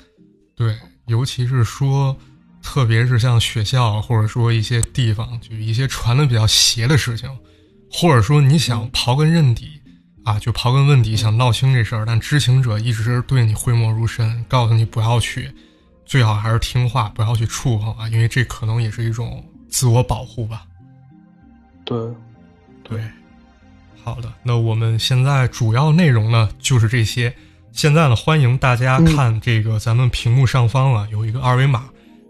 对，尤其是说，特别是像学校或者说一些地方，就一些传的比较邪的事情，或者说你想刨根认底啊，就刨根问底，想闹清这事儿，但知情者一直对你讳莫如深，告诉你不要去，最好还是听话，不要去触碰啊，因为这可能也是一种自我保护吧。对，对，好的，那我们现在主要内容呢就是这些。现在呢，欢迎大家看这个咱们屏幕上方啊，有一个二维码，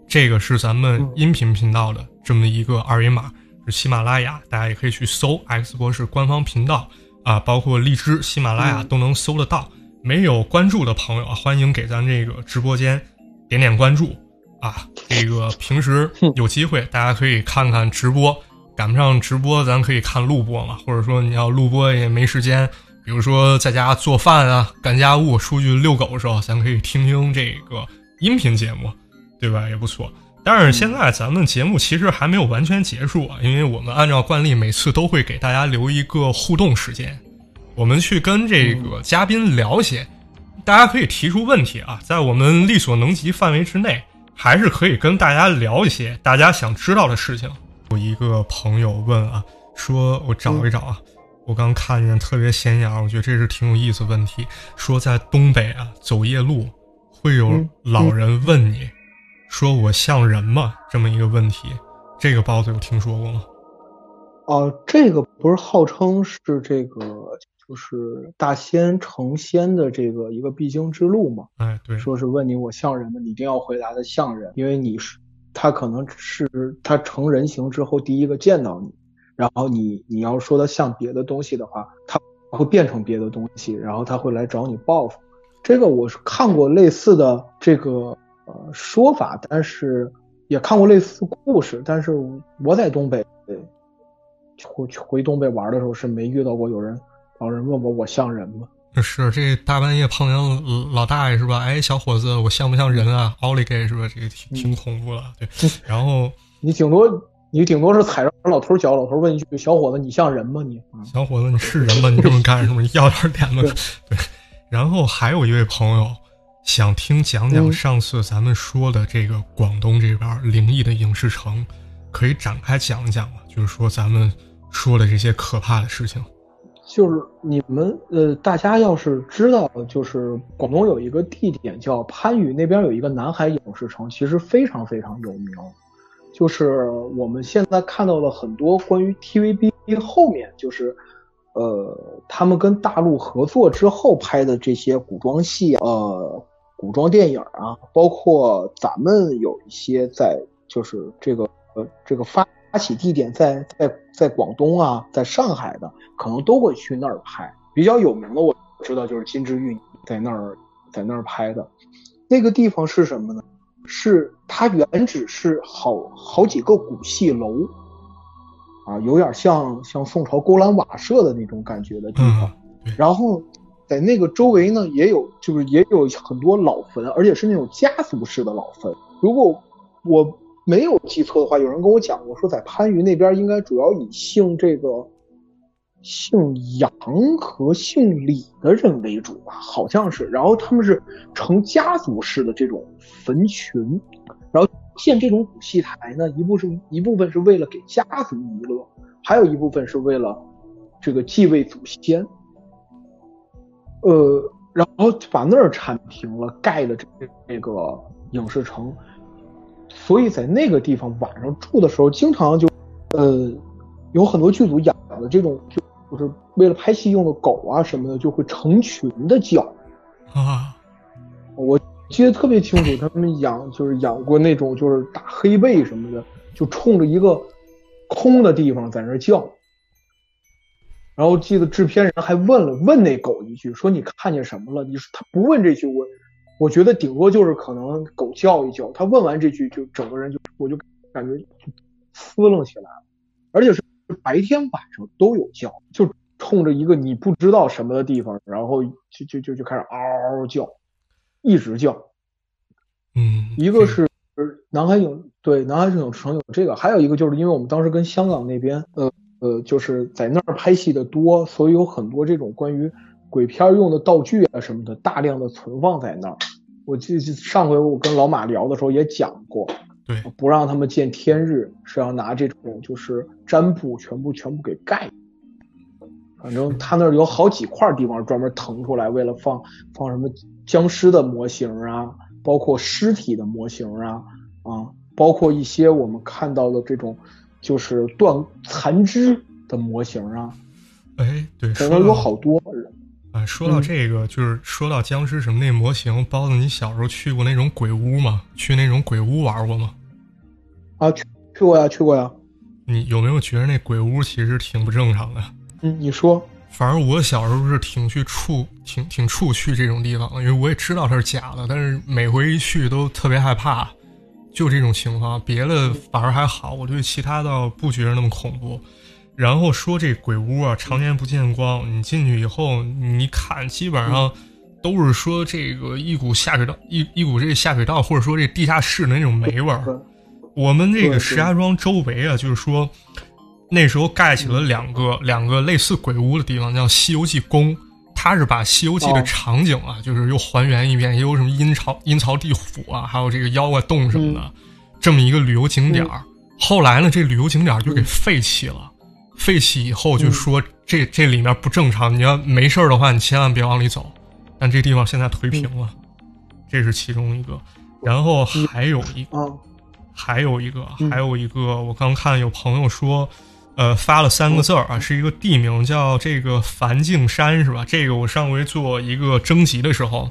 这个是咱们音频频道的这么一个二维码，是喜马拉雅，大家也可以去搜 X 博士官方频道啊，包括荔枝、喜马拉雅都能搜得到。没有关注的朋友啊，欢迎给咱这个直播间点点关注啊。这个平时有机会，大家可以看看直播，赶不上直播，咱可以看录播嘛，或者说你要录播也没时间。比如说在家做饭啊、干家务、出去遛狗的时候，咱可以听听这个音频节目，对吧？也不错。但是现在咱们节目其实还没有完全结束啊，因为我们按照惯例，每次都会给大家留一个互动时间，我们去跟这个嘉宾聊些，大家可以提出问题啊，在我们力所能及范围之内，还是可以跟大家聊一些大家想知道的事情。有一个朋友问啊，说我找一找啊。我刚看见特别显眼，我觉得这是挺有意思问题。说在东北啊，走夜路会有老人问你，说我像人吗？这么一个问题，这个包子有听说过吗？哦，这个不是号称是这个就是大仙成仙的这个一个必经之路吗？哎，对，说是问你我像人吗？你一定要回答的像人，因为你是他可能是他成人形之后第一个见到你。然后你你要说他像别的东西的话，他会变成别的东西，然后他会来找你报复。这个我是看过类似的这个呃说法，但是也看过类似故事，但是我在东北回回东北玩的时候是没遇到过有人老人问我我像人吗？是这大半夜碰见老大爷是吧？哎，小伙子，我像不像人啊？奥利给是吧？这个挺挺恐怖的，对。然后 (laughs) 你顶多。你顶多是踩着老头脚，老头问一句：“小伙子，你像人吗？你小伙子，你是人吗？你这么干什么？要点脸吗？”对。然后还有一位朋友想听讲讲上次咱们说的这个广东这边灵异的影视城，可以展开讲一讲吗？就是说咱们说的这些可怕的事情。就是你们呃，大家要是知道，就是广东有一个地点叫番禺，那边有一个南海影视城，其实非常非常有名。就是我们现在看到了很多关于 TVB 后面，就是呃，他们跟大陆合作之后拍的这些古装戏，呃，古装电影啊，包括咱们有一些在就是这个呃这个发起地点在在在广东啊，在上海的，可能都会去那儿拍。比较有名的我知道就是金枝玉在那儿在那儿拍的。那个地方是什么呢？是它原址是好好几个古戏楼，啊，有点像像宋朝勾栏瓦舍的那种感觉的地方。然后在那个周围呢，也有就是也有很多老坟，而且是那种家族式的老坟。如果我没有记错的话，有人跟我讲过，说在番禺那边应该主要以姓这个姓杨和姓李的人为主吧，好像是。然后他们是成家族式的这种坟群，然后建这种古戏台呢，一部是一部分是为了给家族娱乐，还有一部分是为了这个祭位祖先。呃，然后把那儿铲平了，盖的这这个影视城。所以在那个地方晚上住的时候，经常就，呃，有很多剧组养的这种，就就是为了拍戏用的狗啊什么的，就会成群的叫。啊，我记得特别清楚，他们养就是养过那种就是大黑背什么的，就冲着一个空的地方在那叫。然后记得制片人还问了问那狗一句，说你看见什么了？你说他不问这句我。我觉得顶多就是可能狗叫一叫，他问完这句就整个人就我就感觉就呲楞起来了，而且是白天晚上都有叫，就冲着一个你不知道什么的地方，然后就就就就开始嗷嗷叫，一直叫。嗯，一个是南海影对南海影城有这个，还有一个就是因为我们当时跟香港那边呃呃就是在那儿拍戏的多，所以有很多这种关于。鬼片用的道具啊什么的，大量的存放在那儿。我记得上回我跟老马聊的时候也讲过，对，不让他们见天日，是要拿这种就是毡布全部全部给盖。反正他那儿有好几块地方专门腾出来，为了放放什么僵尸的模型啊，包括尸体的模型啊啊，包括一些我们看到的这种就是断残肢的模型啊。哎，对，反正有好多。啊，说到这个，就是说到僵尸什么那模型，包子，你小时候去过那种鬼屋吗？去那种鬼屋玩过吗？啊，去去过呀，去过呀。你有没有觉得那鬼屋其实挺不正常的？嗯，你说。反正我小时候是挺去触，挺挺怵去这种地方的，因为我也知道它是假的，但是每回一去都特别害怕。就这种情况，别的反而还好，我对其他倒不觉得那么恐怖。然后说这鬼屋啊，常年不见光。你进去以后，你看基本上都是说这个一股下水道，一一股这下水道，或者说这地下室的那种霉味儿。我们这个石家庄周围啊，就是说那时候盖起了两个两个类似鬼屋的地方，叫《西游记宫》，它是把《西游记》的场景啊，就是又还原一遍，也有什么阴曹阴曹地府啊，还有这个妖怪洞什么的，这么一个旅游景点儿。后来呢，这旅游景点就给废弃了。废弃以后就说这这里面不正常，你要没事儿的话，你千万别往里走。但这地方现在颓平了，这是其中一个。然后还有一个，还有一个，还有一个，我刚看有朋友说，呃，发了三个字儿啊，是一个地名，叫这个梵净山，是吧？这个我上回做一个征集的时候，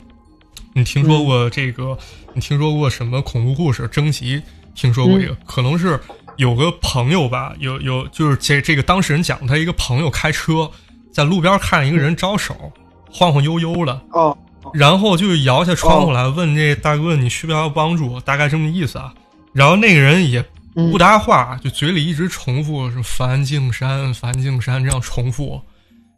你听说过这个？你听说过什么恐怖故事征集？听说过一个？可能是。有个朋友吧，有有就是这这个当事人讲，他一个朋友开车在路边看见一个人招手，晃晃悠悠的，哦，然后就摇下窗户来问这大哥你需不需要帮助，大概这么意思啊。然后那个人也不搭话，就嘴里一直重复是梵净山，梵净山这样重复。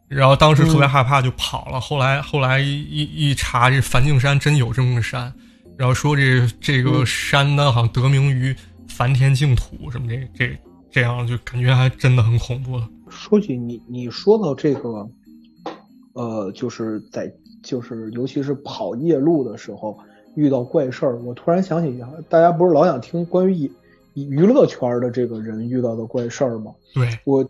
然后当时特别害怕就跑了。后来后来一一查，这梵净山真有这么个山，然后说这这个山呢好像得名于。梵天净土什么这这这样就感觉还真的很恐怖。说起你你说到这个，呃，就是在就是尤其是跑夜路的时候遇到怪事儿，我突然想起，大家不是老想听关于娱乐圈的这个人遇到的怪事儿吗？对，我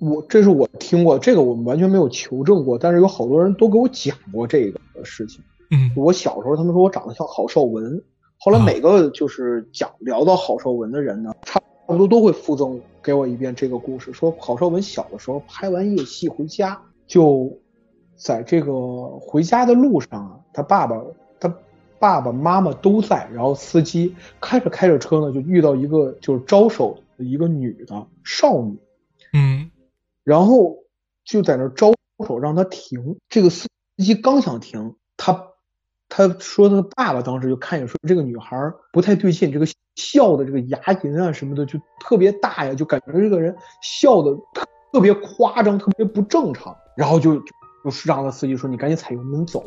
我这是我听过，这个我们完全没有求证过，但是有好多人都给我讲过这个事情。嗯，我小时候他们说我长得像郝邵文。后来每个就是讲聊到郝邵文的人呢，差不多都会附赠给我一遍这个故事，说郝邵文小的时候拍完夜戏回家，就在这个回家的路上啊，他爸爸他爸爸妈妈都在，然后司机开着开着车呢，就遇到一个就是招手的一个女的少女，嗯，然后就在那招手让她停。这个司机刚想停，他他说他爸爸当时就看见说这个女孩不太对劲，这个笑的这个牙龈啊什么的就特别大呀，就感觉这个人笑的特别夸张，特别不正常。然后就就是让那司机说你赶紧踩油门走。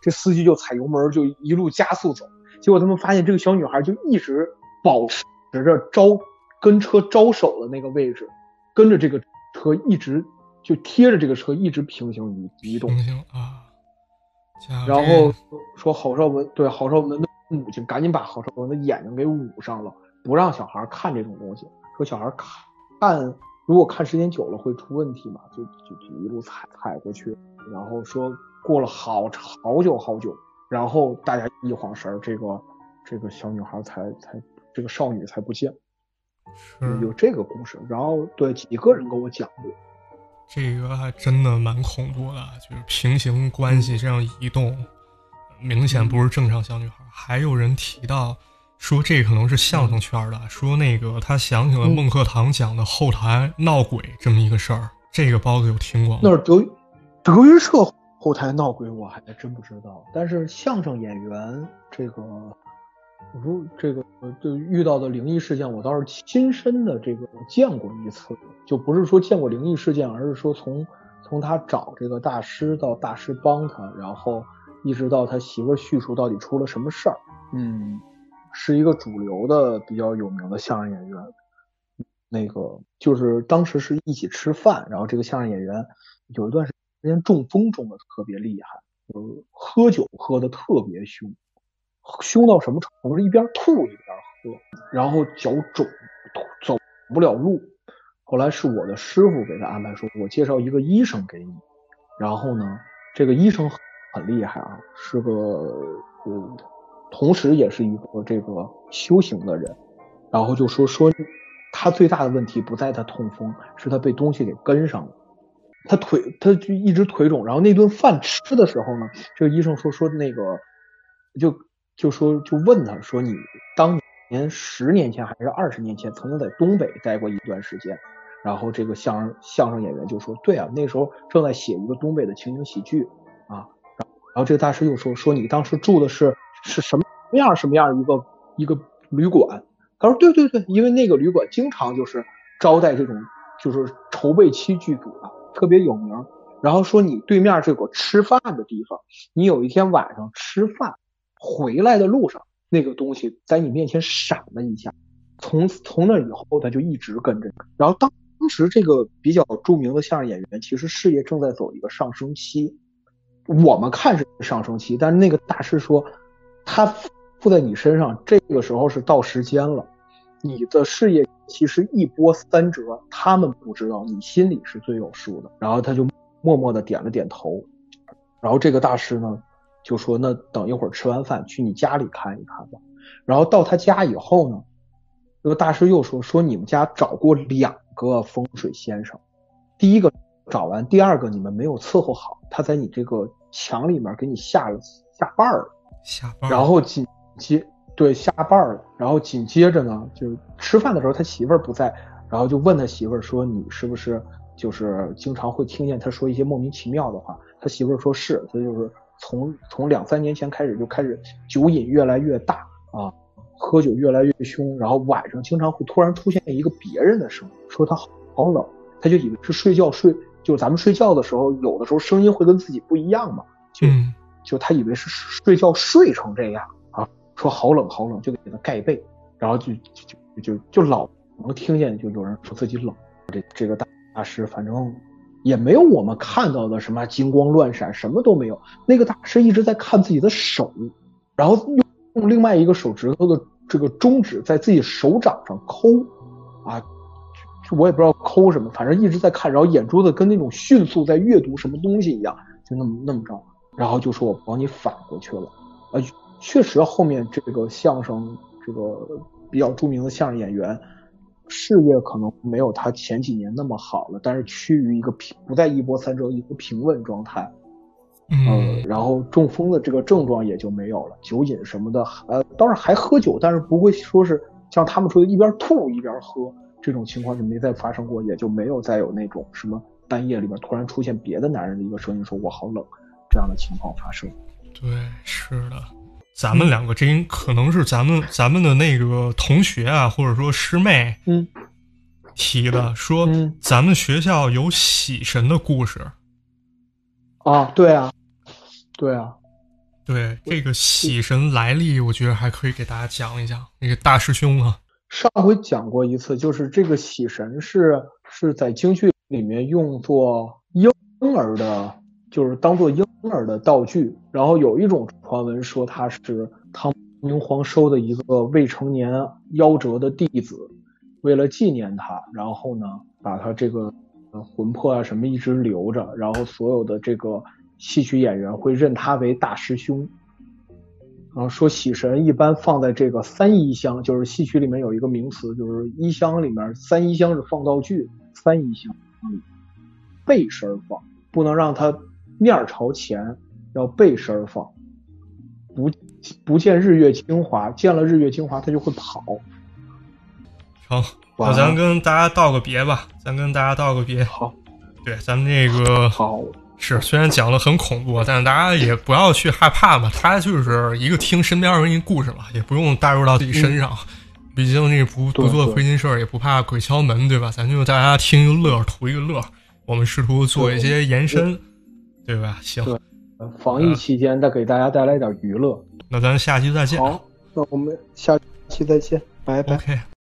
这司机就踩油门就一路加速走。结果他们发现这个小女孩就一直保持着招跟车招手的那个位置，跟着这个车一直就贴着这个车一直平行移移动。平行啊。然后说郝邵文对郝邵文的母亲赶紧把郝邵文的眼睛给捂上了，不让小孩看这种东西。说小孩看看如果看时间久了会出问题嘛，就就就一路踩踩过去。然后说过了好好久好久。然后大家一晃神儿，这个这个小女孩才才这个少女才不见，有这个故事。然后对几个人跟我讲过，这个还真的蛮恐怖的，就是平行关系这样移动，明显不是正常小女孩。还有人提到说这可能是相声圈的，说那个他想起了孟鹤堂讲的后台闹鬼这么一个事儿。这个包子有听过吗？那是德德云社。后台闹鬼我还真不知道，但是相声演员这个，如这个就遇到的灵异事件，我倒是亲身的这个见过一次，就不是说见过灵异事件，而是说从从他找这个大师到大师帮他，然后一直到他媳妇叙述到底出了什么事儿。嗯，是一个主流的比较有名的相声演员，那个就是当时是一起吃饭，然后这个相声演员有一段时。之前中风中的特别厉害，就是喝酒喝的特别凶，凶到什么程度？是一边吐一边喝，然后脚肿，走不了路。后来是我的师傅给他安排，说我介绍一个医生给你。然后呢，这个医生很厉害啊，是个，同时也是一个这个修行的人。然后就说说他最大的问题不在他痛风，是他被东西给跟上了。他腿，他就一直腿肿，然后那顿饭吃的时候呢，这个医生说说那个，就就说就问他说你当年十年前还是二十年前曾经在东北待过一段时间，然后这个相声相声演员就说对啊，那时候正在写一个东北的情景喜剧啊，然后这个大师又说说你当时住的是是什么样什么样一个一个旅馆，他说对对对，因为那个旅馆经常就是招待这种就是筹备期剧组的。特别有名，然后说你对面这个吃饭的地方，你有一天晚上吃饭回来的路上，那个东西在你面前闪了一下，从从那以后他就一直跟着。然后当当时这个比较著名的相声演员，其实事业正在走一个上升期，我们看是上升期，但是那个大师说他附在你身上，这个时候是到时间了。你的事业其实一波三折，他们不知道，你心里是最有数的。然后他就默默的点了点头。然后这个大师呢，就说：“那等一会儿吃完饭去你家里看一看吧。”然后到他家以后呢，这个大师又说：“说你们家找过两个风水先生，第一个找完，第二个你们没有伺候好，他在你这个墙里面给你下了下绊儿了。下绊。然后紧接。对，下班了，然后紧接着呢，就吃饭的时候他媳妇儿不在，然后就问他媳妇儿说：“你是不是就是经常会听见他说一些莫名其妙的话？”他媳妇儿说是，他就是从从两三年前开始就开始酒瘾越来越大啊，喝酒越来越凶，然后晚上经常会突然出现一个别人的声音，说他好冷，他就以为是睡觉睡，就咱们睡觉的时候有的时候声音会跟自己不一样嘛，就就他以为是睡觉睡成这样。说好冷好冷，就给他盖被，然后就就就就就老能听见，就有人说自己冷。这这个大大师反正也没有我们看到的什么金光乱闪，什么都没有。那个大师一直在看自己的手，然后用用另外一个手指头的这个中指在自己手掌上抠啊，我也不知道抠什么，反正一直在看，然后眼珠子跟那种迅速在阅读什么东西一样，就那么那么着，然后就说我帮你反过去了，啊。确实，后面这个相声这个比较著名的相声演员，事业可能没有他前几年那么好了，但是趋于一个平不再一波三折，一个平稳状态。嗯，然后中风的这个症状也就没有了，酒瘾什么的，呃，当然还喝酒，但是不会说是像他们说的一边吐一边喝，这种情况就没再发生过，也就没有再有那种什么半夜里边突然出现别的男人的一个声音说“我好冷”这样的情况发生。对，是的，咱们两个这可能是咱们咱们的那个同学啊，或者说师妹，嗯，提的说咱们学校有喜神的故事。啊，对啊，对啊，对这个喜神来历，我觉得还可以给大家讲一讲。那个大师兄啊，上回讲过一次，就是这个喜神是是在京剧里面用作婴儿的。就是当做婴儿的道具，然后有一种传闻说他是唐明皇收的一个未成年夭折的弟子，为了纪念他，然后呢把他这个魂魄啊什么一直留着，然后所有的这个戏曲演员会认他为大师兄。然后说喜神一般放在这个三衣箱，就是戏曲里面有一个名词，就是衣箱里面三衣箱是放道具，三衣箱里背身放，不能让他。面朝前，要背身放，不不见日月精华，见了日月精华，它就会跑。好，那咱跟大家道个别吧，咱跟大家道个别。好，对，咱们这个好是虽然讲的很恐怖，但是大家也不要去害怕嘛。他就是一个听身边人一故事嘛，也不用带入到自己身上。毕竟那不不做亏心事儿，也不怕鬼敲门，对吧？咱就大家听一个乐，图一个乐。我们试图做一些延伸。对吧？行，防疫期间再给大家带来一点娱乐。那咱下期再见。好，那我们下期再见，拜拜。